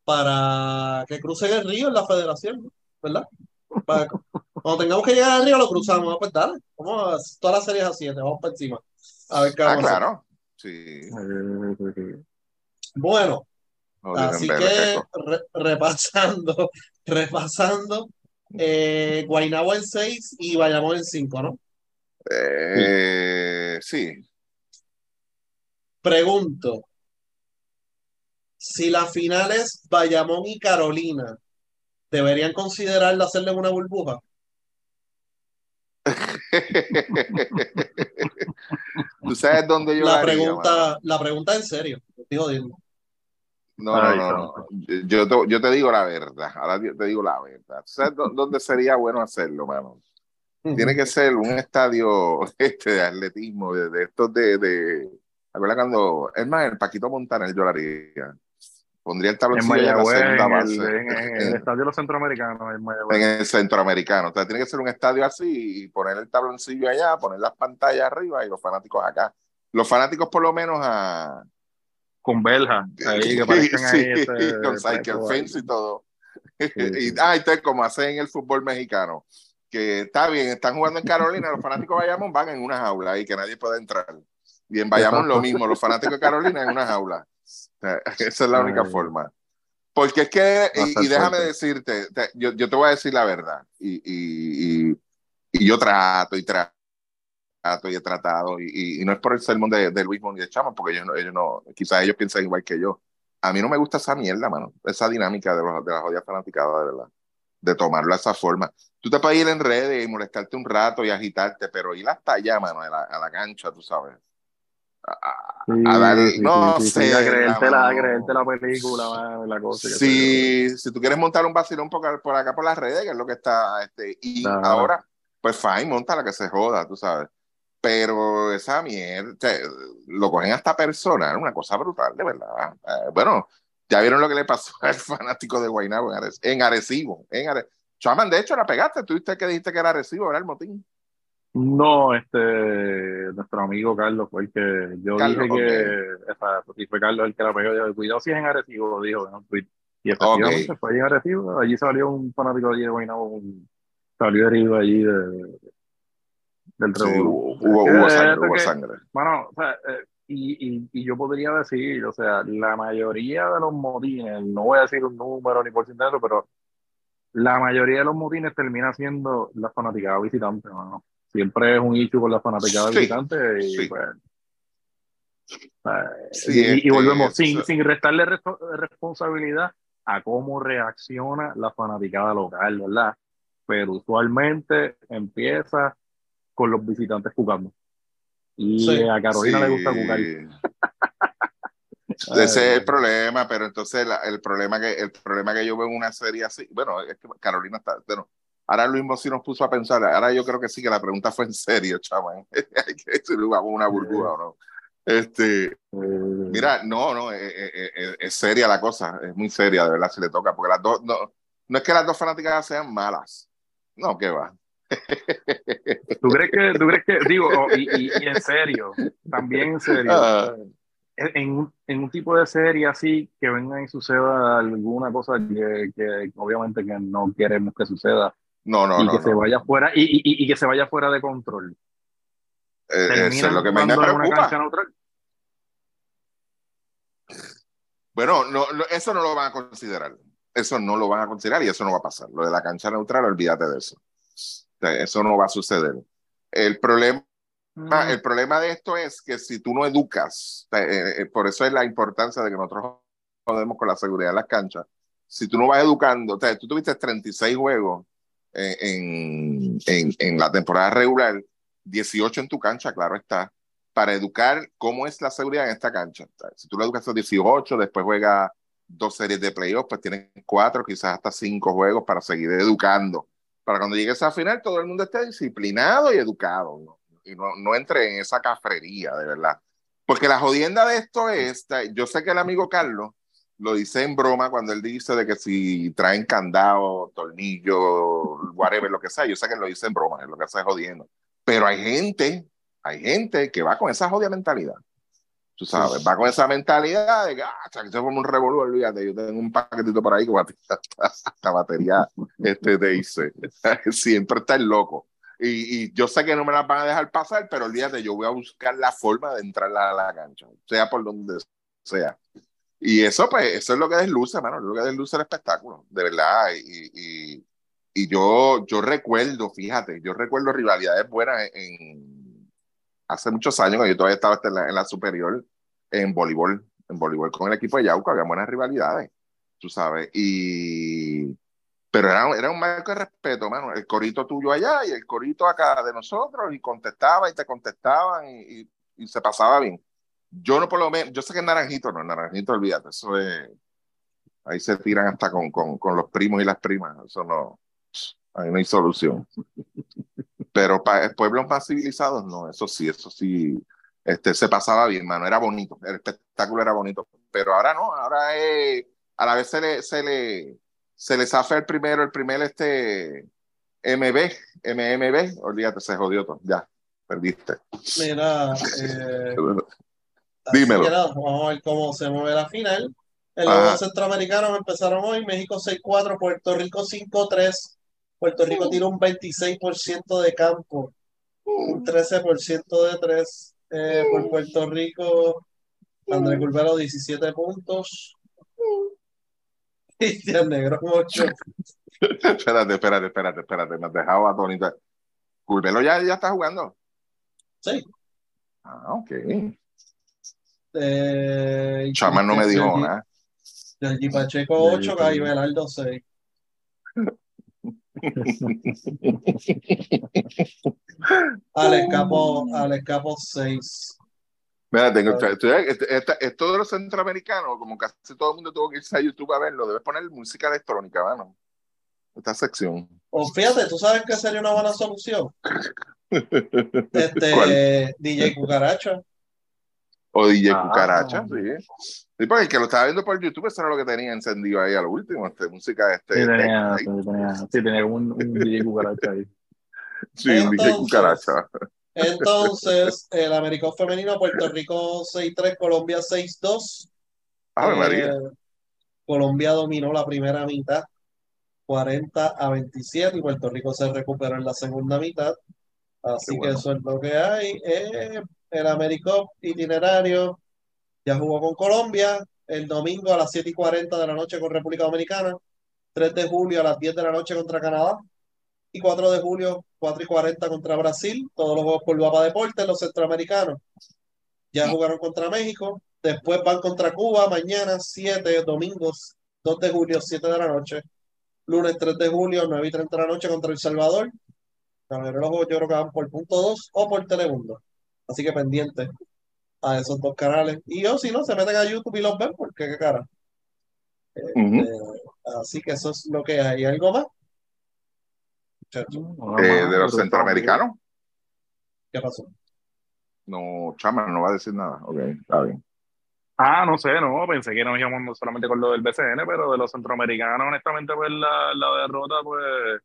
para que crucen el río en la federación. ¿verdad? Para- cuando tengamos que llegar al río lo cruzamos, ¿no? pues dale, vamos a todas las series a siete, vamos para encima. A ver qué Ah, vamos a hacer. claro. Sí. Bueno, así que re- repasando, repasando, eh, Guaynabo en 6 y Bayamón en 5, ¿no? Eh, sí. Pregunto, si la final es Bayamón y Carolina, ¿deberían considerarla hacerle una burbuja? ¿Tú sabes dónde yo La haría, pregunta, la pregunta en serio, estoy jodiendo. No, no, no, no. Yo te, yo te digo la verdad. Ahora te digo la verdad. ¿Tú sabes dó- dónde sería bueno hacerlo, mano? Tiene que ser un estadio este, de atletismo, de, de estos de, de. ¿Acuerdas cuando? Es más, el Paquito Montaner yo lo haría. Pondría el En tabloncillo en la en el, en, el estadio de los centroamericanos, en el centroamericano. O sea, tiene que ser un estadio así y poner el tabloncillo allá, poner las pantallas arriba y los fanáticos acá. Los fanáticos por lo menos a... Con Belja, ahí que Sí, ahí. Este, con cycle fence y todo. sí. y, ah, entonces como hacen en el fútbol mexicano, que está bien, están jugando en Carolina, los fanáticos de Bayamón van en una jaula y que nadie puede entrar. Y en Bayamón lo mismo, los fanáticos de Carolina en una jaula. Esa es la única Ay. forma. Porque es que, a y, y déjame fuerte. decirte, te- yo, yo te voy a decir la verdad, y, y, y, y yo trato y trato y he tratado, y, y- y no es por el sermón de, de Luis Moni de Chama, porque ellos no, ellos no, quizás ellos piensan igual que yo. A mí no me gusta esa mierda, mano, esa dinámica de, los, de la jodida fanaticada, de verdad, de tomarlo de esa forma. Tú te puedes ir en redes y molestarte un rato y agitarte, pero ir hasta allá, mano, a la, a la cancha, tú sabes. a, dar, no sé. a, creerte la, creerte la, película, la cosa. Sí, si tú quieres montar un vacilón por, por acá por las redes, que es lo que está, este, y ahora, pues fine, monta la que se joda, tú sabes. Pero esa mierda, lo cogen hasta personal, una cosa brutal, de verdad. Eh, bueno, ya vieron lo que le pasó al fanático de Guaynabo en, Arecibo. En Arecibo. Chaman, de hecho, la pegaste. Tú que dijiste que era Arecibo, ¿verdad? El motín. No, este, nuestro amigo Carlos fue el que yo dije que, y fue Carlos el que la pegó. cuidado si es en Arecibo, dijo en un tweet. Y efectivamente fue en Arecibo. Allí salió un fanático de allí de Guaynabo, salió herido allí de, del sí, hubo, hubo, sangre, hubo sangre. Bueno, o sea, eh, y, y, y, yo podría decir, o sea, la mayoría de los motines, no voy a decir un número ni por ciento, pero la mayoría de los motines termina siendo la fanaticada visitante, ¿no? siempre es un issue con la fanaticada sí, visitante y pues, y, volvemos sin, sin restarle responsabilidad a cómo reacciona la fanaticada local, ¿verdad? Pero usualmente empieza con los visitantes jugando. Y a Carolina le gusta jugar. Ese es el problema, pero entonces el, problema que, el problema que yo veo en una serie así, bueno, es que Carolina está, bueno, Ahora Luis Mossi nos puso a pensar, ahora yo creo que sí que la pregunta fue en serio, chaval. Hay que vamos una burbuja o no. Este, mira, no, no, es, eh, eh, eh, es, seria la cosa, es muy seria, de verdad, si le toca, porque las dos, no, no es que las dos fanáticas sean malas, no, ¿qué va? ¿Tú crees que, tú crees que digo, oh, y, y, en serio, también en serio, ah. En, en, un tipo de serie así, que venga y suceda alguna cosa que, que obviamente que no queremos que suceda, no, no, y no. Que se vaya fuera, y, y, y, que se vaya fuera de control. Eh, eso es lo que me, preocupa. Bueno, no, eso no lo van a considerar. Eso no lo van a considerar y eso no va a pasar. Lo de la cancha neutral, olvídate de eso. eso no va a suceder. El problema, mm. el problema de esto es que si tú no educas, eh, eh, por eso es la importancia de que nosotros podemos con la seguridad de las canchas. Si tú no vas educando, tú tuviste 36 juegos en, en, en, la temporada regular, 18 en tu cancha, claro está, para educar cómo es la seguridad en esta cancha. Si tú lo educas a 18, después juega dos series de playoffs, pues tienes cuatro, quizás hasta cinco juegos para seguir educando. Para cuando llegues a final, todo el mundo esté disciplinado y educado, ¿no? Y no, no entre en esa cafrería, de verdad. Porque la jodienda de esto es, yo sé que el amigo Carlos lo dice en broma cuando él dice de que si traen candado, tornillo, whatever, lo que sea, yo sé que lo dice en broma, es lo que hace jodiendo. Pero hay gente, hay gente que va con esa jodida mentalidad. Tú sabes, va con esa mentalidad de que, ah, se forma un revolú, olvídate, yo tengo un paquetito por ahí que esta batería este, te dice, siempre está el loco. Y, y, yo sé que no me las van a dejar pasar, pero olvídate, yo voy a buscar la forma de entrar a la cancha, sea por donde sea. Y eso, pues, eso es lo que desluce, hermano, lo que desluce el espectáculo, de verdad. Y, y, y, yo, yo recuerdo, fíjate, yo recuerdo rivalidades buenas en, hace muchos años, cuando yo todavía estaba en la, en la superior, en voleibol, en voleibol con el equipo de Yauca, había buenas rivalidades, tú sabes. Y, pero era, era un marco de respeto, mano. El corito tuyo allá y el corito acá de nosotros, y contestaba y te contestaban y, y se pasaba bien. Yo no por lo menos, yo sé que es naranjito, no, naranjito, olvídate, eso es, ahí se tiran hasta con, con, con los primos y las primas, eso no, ahí no hay solución. Pero para pueblos más civilizados, no, eso sí, eso sí, este, se pasaba bien, mano, era bonito, el espectáculo era bonito, pero ahora no, ahora es, a la vez se le, se le, se le zafa el primero, el primer este MB, MMB, olvídate, se jodió todo, ya, perdiste. Mira, eh, Dímelo. vamos a ver cómo se mueve la final. En los centroamericanos empezaron hoy, México 6-4, Puerto Rico 5-3. Puerto Rico tiene un 26% de campo, un 13% de 3 eh, por Puerto Rico. André Culvero 17 puntos. Cristian Negro 8. espérate, espérate, espérate, espérate. Me has dejado atónita. ¿Culvero ya, ya está jugando? Sí. Ah, ok. Eh, Chama no me dijo nada. Sergi Pacheco 8, Gaby Velardo 6. Alex Capo, Alex Capo 6. Mira, tengo, esto de los centroamericanos, como casi todo el mundo tuvo que irse a YouTube a verlo, debes poner música electrónica, mano. Esta sección. O fíjate, ¿tú sabes que sería una buena solución? este, DJ Cucaracha. O DJ ah, Cucaracha, sí. Sí, porque el que lo estaba viendo por YouTube, eso era lo que tenía encendido ahí al último, este, música este. Sí, tenía, sí, tenía, sí, tenía un, un DJ Cucaracha ahí. Sí, un DJ Cucaracha. Entonces, el América femenino, Puerto Rico 6-3, Colombia 6-2. Ah, María. Colombia dominó la primera mitad, 40 a 27, y Puerto Rico se recuperó en la segunda mitad. Así que eso es lo que hay. Eh, el América itinerario ya jugó con Colombia el domingo a las 7 y 40 de la noche con República Dominicana, 3 de julio a las 10 de la noche contra Canadá, y 4 de julio, 4 y 40 contra Brasil, todos los juegos por Guapa Deportes, los centroamericanos. Ya jugaron contra México, después van contra Cuba mañana, 7 domingos, 2 de julio, 7 de la noche, lunes 3 de julio, 9 y 30 de la noche contra El Salvador. La los juegos yo creo que van por punto 2 o por Telemundo. Así que pendiente a esos dos canales. Y yo, si no, se meten a YouTube y los ven, porque qué cara. Este, así que eso es lo que hay. ¿Algo más? Eh, de los centroamericanos. ¿Qué pasó? No, Chama no va a decir nada. Ok, está bien. Ah, no sé, no, pensé que nos íbamos solamente con lo del BCN, pero de los centroamericanos, honestamente, pues la, la derrota, pues,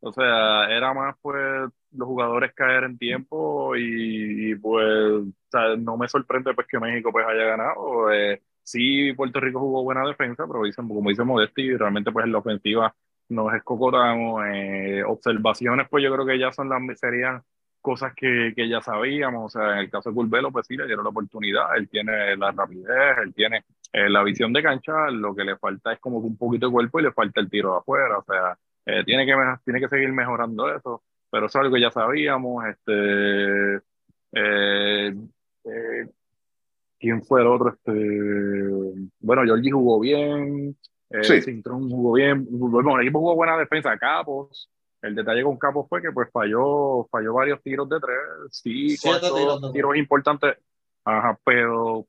o sea, era más, pues, los jugadores caer en tiempo y, pues, o sea, no me sorprende, pues, que México, pues, haya ganado. Eh, sí, Puerto Rico jugó buena defensa, pero dicen, como dice Modesti, realmente, pues, en la ofensiva nos escocotamos. Eh, observaciones, pues yo creo que ya son las, serían cosas que, que, ya sabíamos. O sea, en el caso de Curvelo, pues sí, le dieron la oportunidad. Él tiene la rapidez, él tiene eh, la visión de cancha. Lo que le falta es como un poquito de cuerpo y le falta el tiro de afuera. O sea, eh, tiene, que, tiene que seguir mejorando eso. Pero eso es algo que ya sabíamos. Este, eh, ¿Quién fue el otro? Este, bueno, Georgie jugó bien. Eh, sí. Cintrón jugó bien, bueno, el equipo jugó buena defensa, Capos. El detalle con Capos fue que pues falló, falló varios tiros de tres, sí, cuatro tiros, importantes, ajá, pero,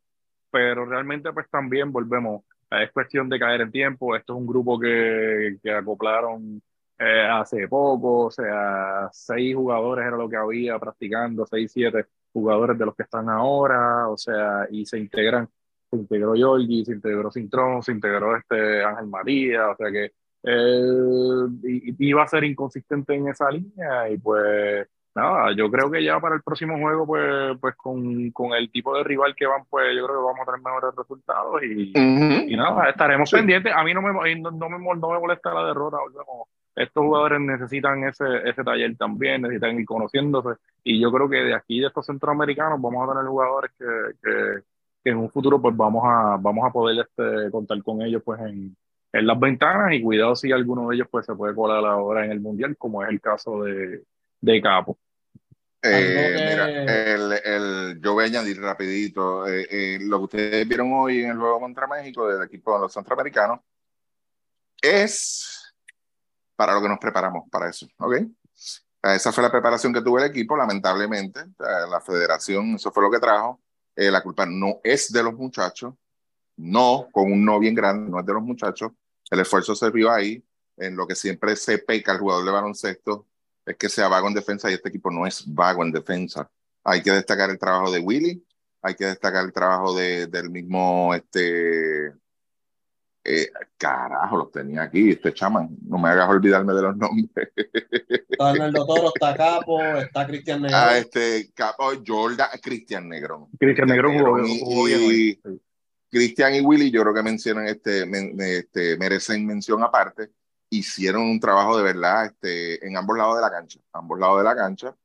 pero realmente pues también volvemos, es cuestión de caer en tiempo, esto es un grupo que, que acoplaron eh, hace poco, o sea, seis jugadores era lo que había practicando, seis, siete jugadores de los que están ahora, o sea, y se integran se integró Yorgi, se integró Cintrón, se integró este Ángel María, o sea que iba a ser inconsistente en esa línea y pues nada, yo creo que ya para el próximo juego pues, pues con, con el tipo de rival que van pues yo creo que vamos a tener mejores resultados y, y nada, estaremos pendientes, a mí no me, no, no, me, no me molesta la derrota, estos jugadores necesitan ese, ese taller también, necesitan ir conociéndose y yo creo que de aquí de estos centroamericanos vamos a tener jugadores que, que que en un futuro pues vamos a, vamos a poder este, contar con ellos pues en, en las ventanas y cuidado si alguno de ellos pues se puede colar ahora en el mundial como es el caso de, de Capo. Eh, mira, el, el, yo voy a añadir rapidito eh, eh, lo que ustedes vieron hoy en el juego contra México del equipo de los centroamericanos es para lo que nos preparamos para eso, ¿ok? Esa fue la preparación que tuvo el equipo, lamentablemente, la federación, eso fue lo que trajo eh, la culpa no es de los muchachos, no, con un no bien grande, no es de los muchachos, el esfuerzo se vio ahí, en lo que siempre se peca el jugador de baloncesto, es que sea vago en defensa y este equipo no es vago en defensa. Hay que destacar el trabajo de Willy, hay que destacar el trabajo de, del mismo este, eh, carajo, los tenía aquí, este chaman. No me hagas olvidarme de los nombres. Está el Toro, está Capo, está Cristian Negro. Ah, este, Capo, Jordan, Cristian Negro. Cristian Negro jugó, y, Cristian y Willy, yo creo que mencionan, este, este, merecen mención aparte. Hicieron un trabajo de verdad este, en ambos lados de la cancha. Ambos lados de la cancha.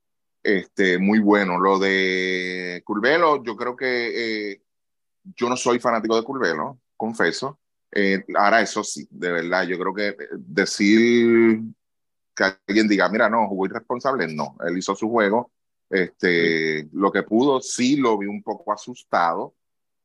Este, muy bueno. Lo de Curvelo, yo creo que eh, yo no soy fanático de Curvelo, confeso eh, ahora, eso sí, de verdad, yo creo que eh, decir que alguien diga, mira, no, jugó irresponsable, no, él hizo su juego, este, lo que pudo, sí lo vi un poco asustado,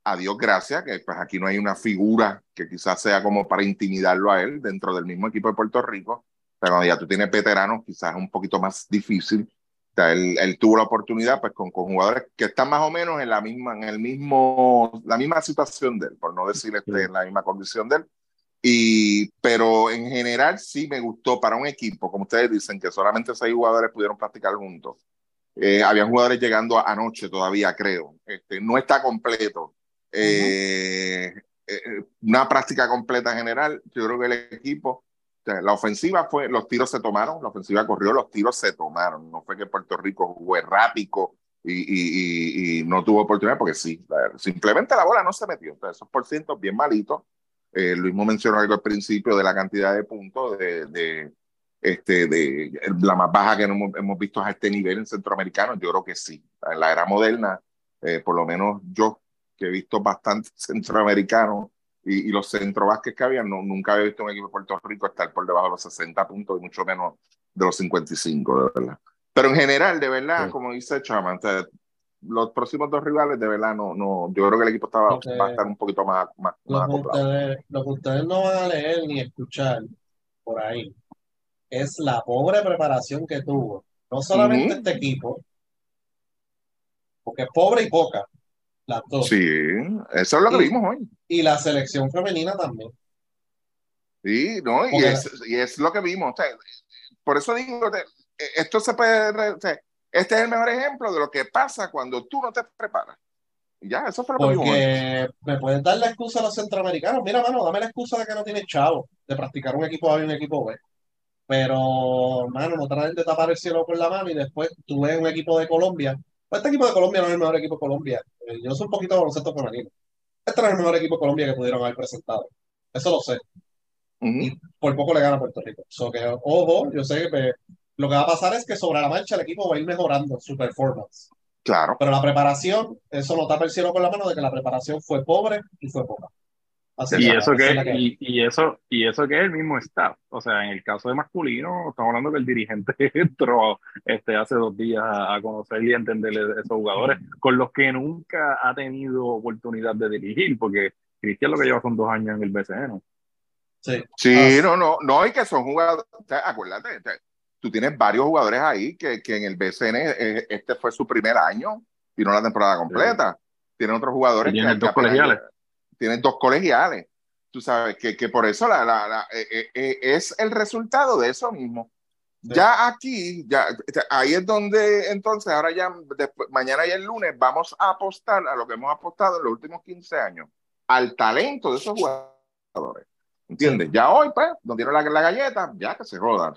a Dios gracias, que pues aquí no hay una figura que quizás sea como para intimidarlo a él dentro del mismo equipo de Puerto Rico, pero cuando ya tú tienes veteranos, quizás es un poquito más difícil, él, tuvo la oportunidad pues con, con, jugadores que están más o menos en la misma, en el mismo, la misma situación de él, por no decir este, en la misma condición de él. Y, pero en general sí me gustó para un equipo, como ustedes dicen, que solamente seis jugadores pudieron practicar juntos. Eh, habían jugadores llegando anoche todavía, creo. Este, no está completo. Eh, eh, una práctica completa en general. Yo creo que el equipo la ofensiva fue, los tiros se tomaron, la ofensiva corrió, los tiros se tomaron. No fue que Puerto Rico jugó errático y, y, y, no tuvo oportunidad, porque sí, simplemente la bola no se metió. Entonces, esos por cientos bien malitos. Eh, Luis mencionó algo al principio de la cantidad de puntos, de, de, este, de la más baja que hemos, hemos, visto a este nivel en centroamericano. Yo creo que sí. En la era moderna, eh, por lo menos yo, que he visto bastante centroamericanos, y, y los centrovásquez que había, no, nunca había visto un equipo de Puerto Rico estar por debajo de los 60 puntos y mucho menos de los 55, de verdad. Pero en general, de verdad, como dice Chama, los próximos dos rivales, de verdad, no, no, yo creo que el equipo estaba, va a estar un poquito más, más, lo, que ustedes, lo que ustedes no van a leer ni escuchar por ahí. Es la pobre preparación que tuvo, no solamente este equipo, porque es pobre y poca, Sí, eso es lo que vimos hoy. Y la selección femenina también. Sí, no, y es, y es, lo que vimos. por eso digo, esto se puede. este es el mejor ejemplo de lo que pasa cuando tú no te preparas. Ya, eso fue lo que Porque me pueden dar la excusa a los centroamericanos. Mira, mano, dame la excusa de que no tienes chavo de practicar un equipo A y un equipo B. Pero, mano, no traten de tapar el cielo con la mano y después tú ves un equipo de Colombia este equipo de Colombia no es el mejor equipo de Colombia. Eh, yo soy un poquito de baloncesto femenino. Este no es el mejor equipo de Colombia que pudieron haber presentado. Eso lo sé. Y por poco le gana a Puerto Rico. So que, ojo, yo sé que lo que va a pasar es que sobre la marcha el equipo va a ir mejorando su performance. Claro. Pero la preparación, eso no tapa el cielo con la mano de que la preparación fue pobre y fue poca y, eso que, y, eso, y eso que es el mismo staff. O sea, en el caso de masculino, estamos hablando que el dirigente entró este, hace dos días a, conocer y entender a esos jugadores con los que nunca ha tenido oportunidad de dirigir, porque Cristian lo que lleva son dos años en el BCN. Sí, sí no, no, no, y que son jugadores, acuérdate, tú tienes varios jugadores ahí que, que en el BCN eh, este fue su primer año y no la temporada completa. Tienen otros jugadores. tienen dos colegiales tienen dos colegiales. Tú sabes que, que por eso la, la, la eh, eh, eh, es el resultado de eso mismo. Ya aquí, ya, ahí es donde entonces, ahora ya, después, mañana y el lunes, vamos a apostar a lo que hemos apostado en los últimos 15 años, al talento de esos jugadores. ¿Entiendes? Ya hoy, pues, no dieron la, la, galleta, ya que se roda.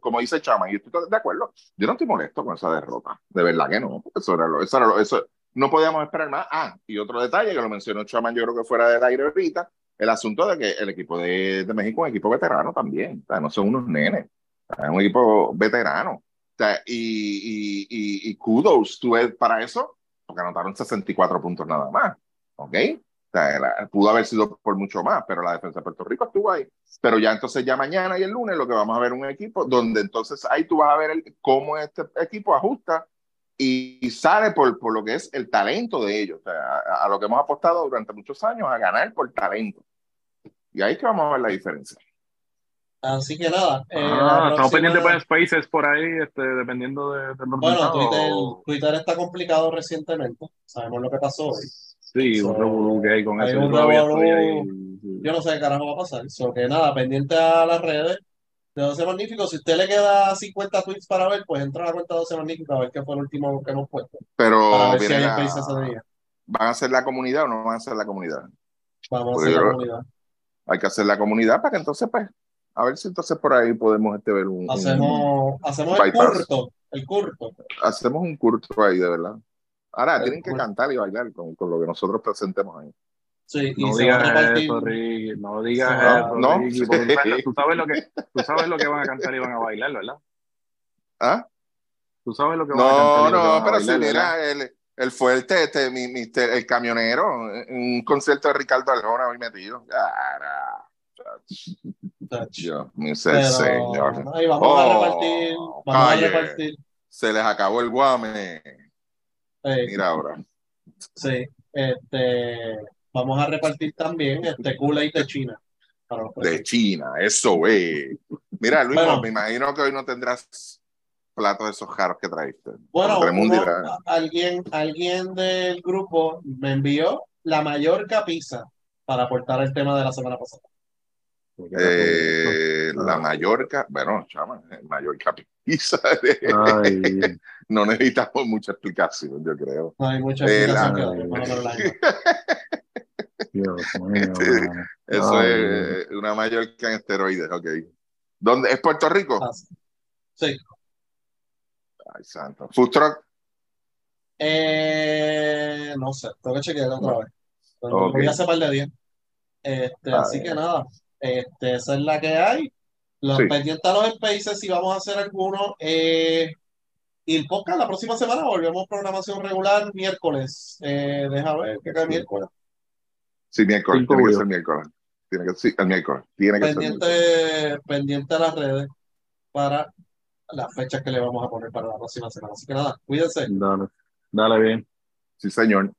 como dice Chama, y estoy de acuerdo, yo no estoy molesto con esa derrota. De verdad que no. Eso era lo, eso era lo, eso, no podíamos esperar más. Ah, y otro detalle que lo mencionó Chaman, yo creo que fuera del aire ahorita, el asunto de que el equipo de, de México es un equipo veterano también, o sea, no son unos nenes, es un equipo veterano. O sea, y, y, y, kudos tú, para eso, porque anotaron 64 puntos nada más, ¿ok? Sea, pudo haber sido por mucho más, pero la defensa de Puerto Rico estuvo ahí. Pero ya entonces, ya mañana y el lunes, lo que vamos a ver un equipo donde entonces ahí tú vas a ver el, cómo este equipo ajusta y sale por, por, lo que es el talento de ellos, o sea, a, lo que hemos apostado durante muchos años, a ganar por talento. Y ahí es que vamos a ver la diferencia. Así que nada. Eh, ah, estamos pendientes de Spaces por ahí, este, dependiendo de, de Bueno, Twitter, Twitter, está complicado recientemente. Sabemos lo que pasó hoy. Sí, un revolú que hay con eso. Yo no sé qué carajo va a pasar. So que nada, pendiente a las redes de 12 Magníficos. Si usted le queda 50 tweets para ver, pues entra a la cuenta de 12 Magníficos a ver qué fue el último que hemos puesto. Pero para ver si hay la... ese día. ¿Van a hacer la comunidad o no van a hacer la comunidad? Vamos a hacer la comunidad. Hay que hacer la comunidad para que entonces, pues, a ver si entonces por ahí podemos este, ver un. Hacemos, un, hacemos el curto. El curto. Hacemos un curto ahí, de verdad. Ahora, tienen que cantar y bailar con, con lo que nosotros presentemos ahí. Sí, no digas eso, Ricky. No digas eso, no, Ricky, tú, sabes lo que, tú sabes lo que van a cantar y van a bailar, ¿verdad? ¿Ah? Tú sabes lo que van a cantar. No, no, pero si mira, el, el fuerte, este, mi, mi, el camionero, un concierto de Ricardo Arjona hoy metido. Cara. Dios mío, señor. Ahí vamos oh, a repartir. Vamos a repartir. Se les acabó el guame. Mira ahora. Sí, este vamos a repartir también este Kool-Aid de China. de China, eso es. Mira, Luis, me imagino que hoy no tendrás platos esos jaros que traíste. Bueno, uno- alguien, alguien del grupo me envió la Mallorca pizza para aportar el tema de la semana pasada. Eh, la. Mallorca, bueno, chama, eh, Mallorca pizza. Ay, no necesitamos mucha explicación, yo creo. No hay mucha Eh, explicación la- que dar, Dios mío, Este. Eso Ay. es eh, una Mallorca en esteroides, ok. ¿Dónde? ¿Es Puerto Rico? Ah, Sí. Ay, santo. Food truck. Eh, no sé, tengo que chequear otra vez. Pero Ok. Voy a hace par de días. Este, Ah, así que nada, este, esa es la que hay. Los Sí. pendientes a los spaces, si vamos a hacer alguno. Eh, y el podcast la próxima semana volvemos programación regular miércoles. Eh, deja ver qué cae miércoles. Sí, miércoles. Tiene que ser miércoles. Tiene que sí, el miércoles. Tiene que ser miércoles. Pendiente, pendiente a las redes para las fechas que le vamos a poner para la próxima semana. Así que nada, cuídense. Dale, dale bien. Sí, señor.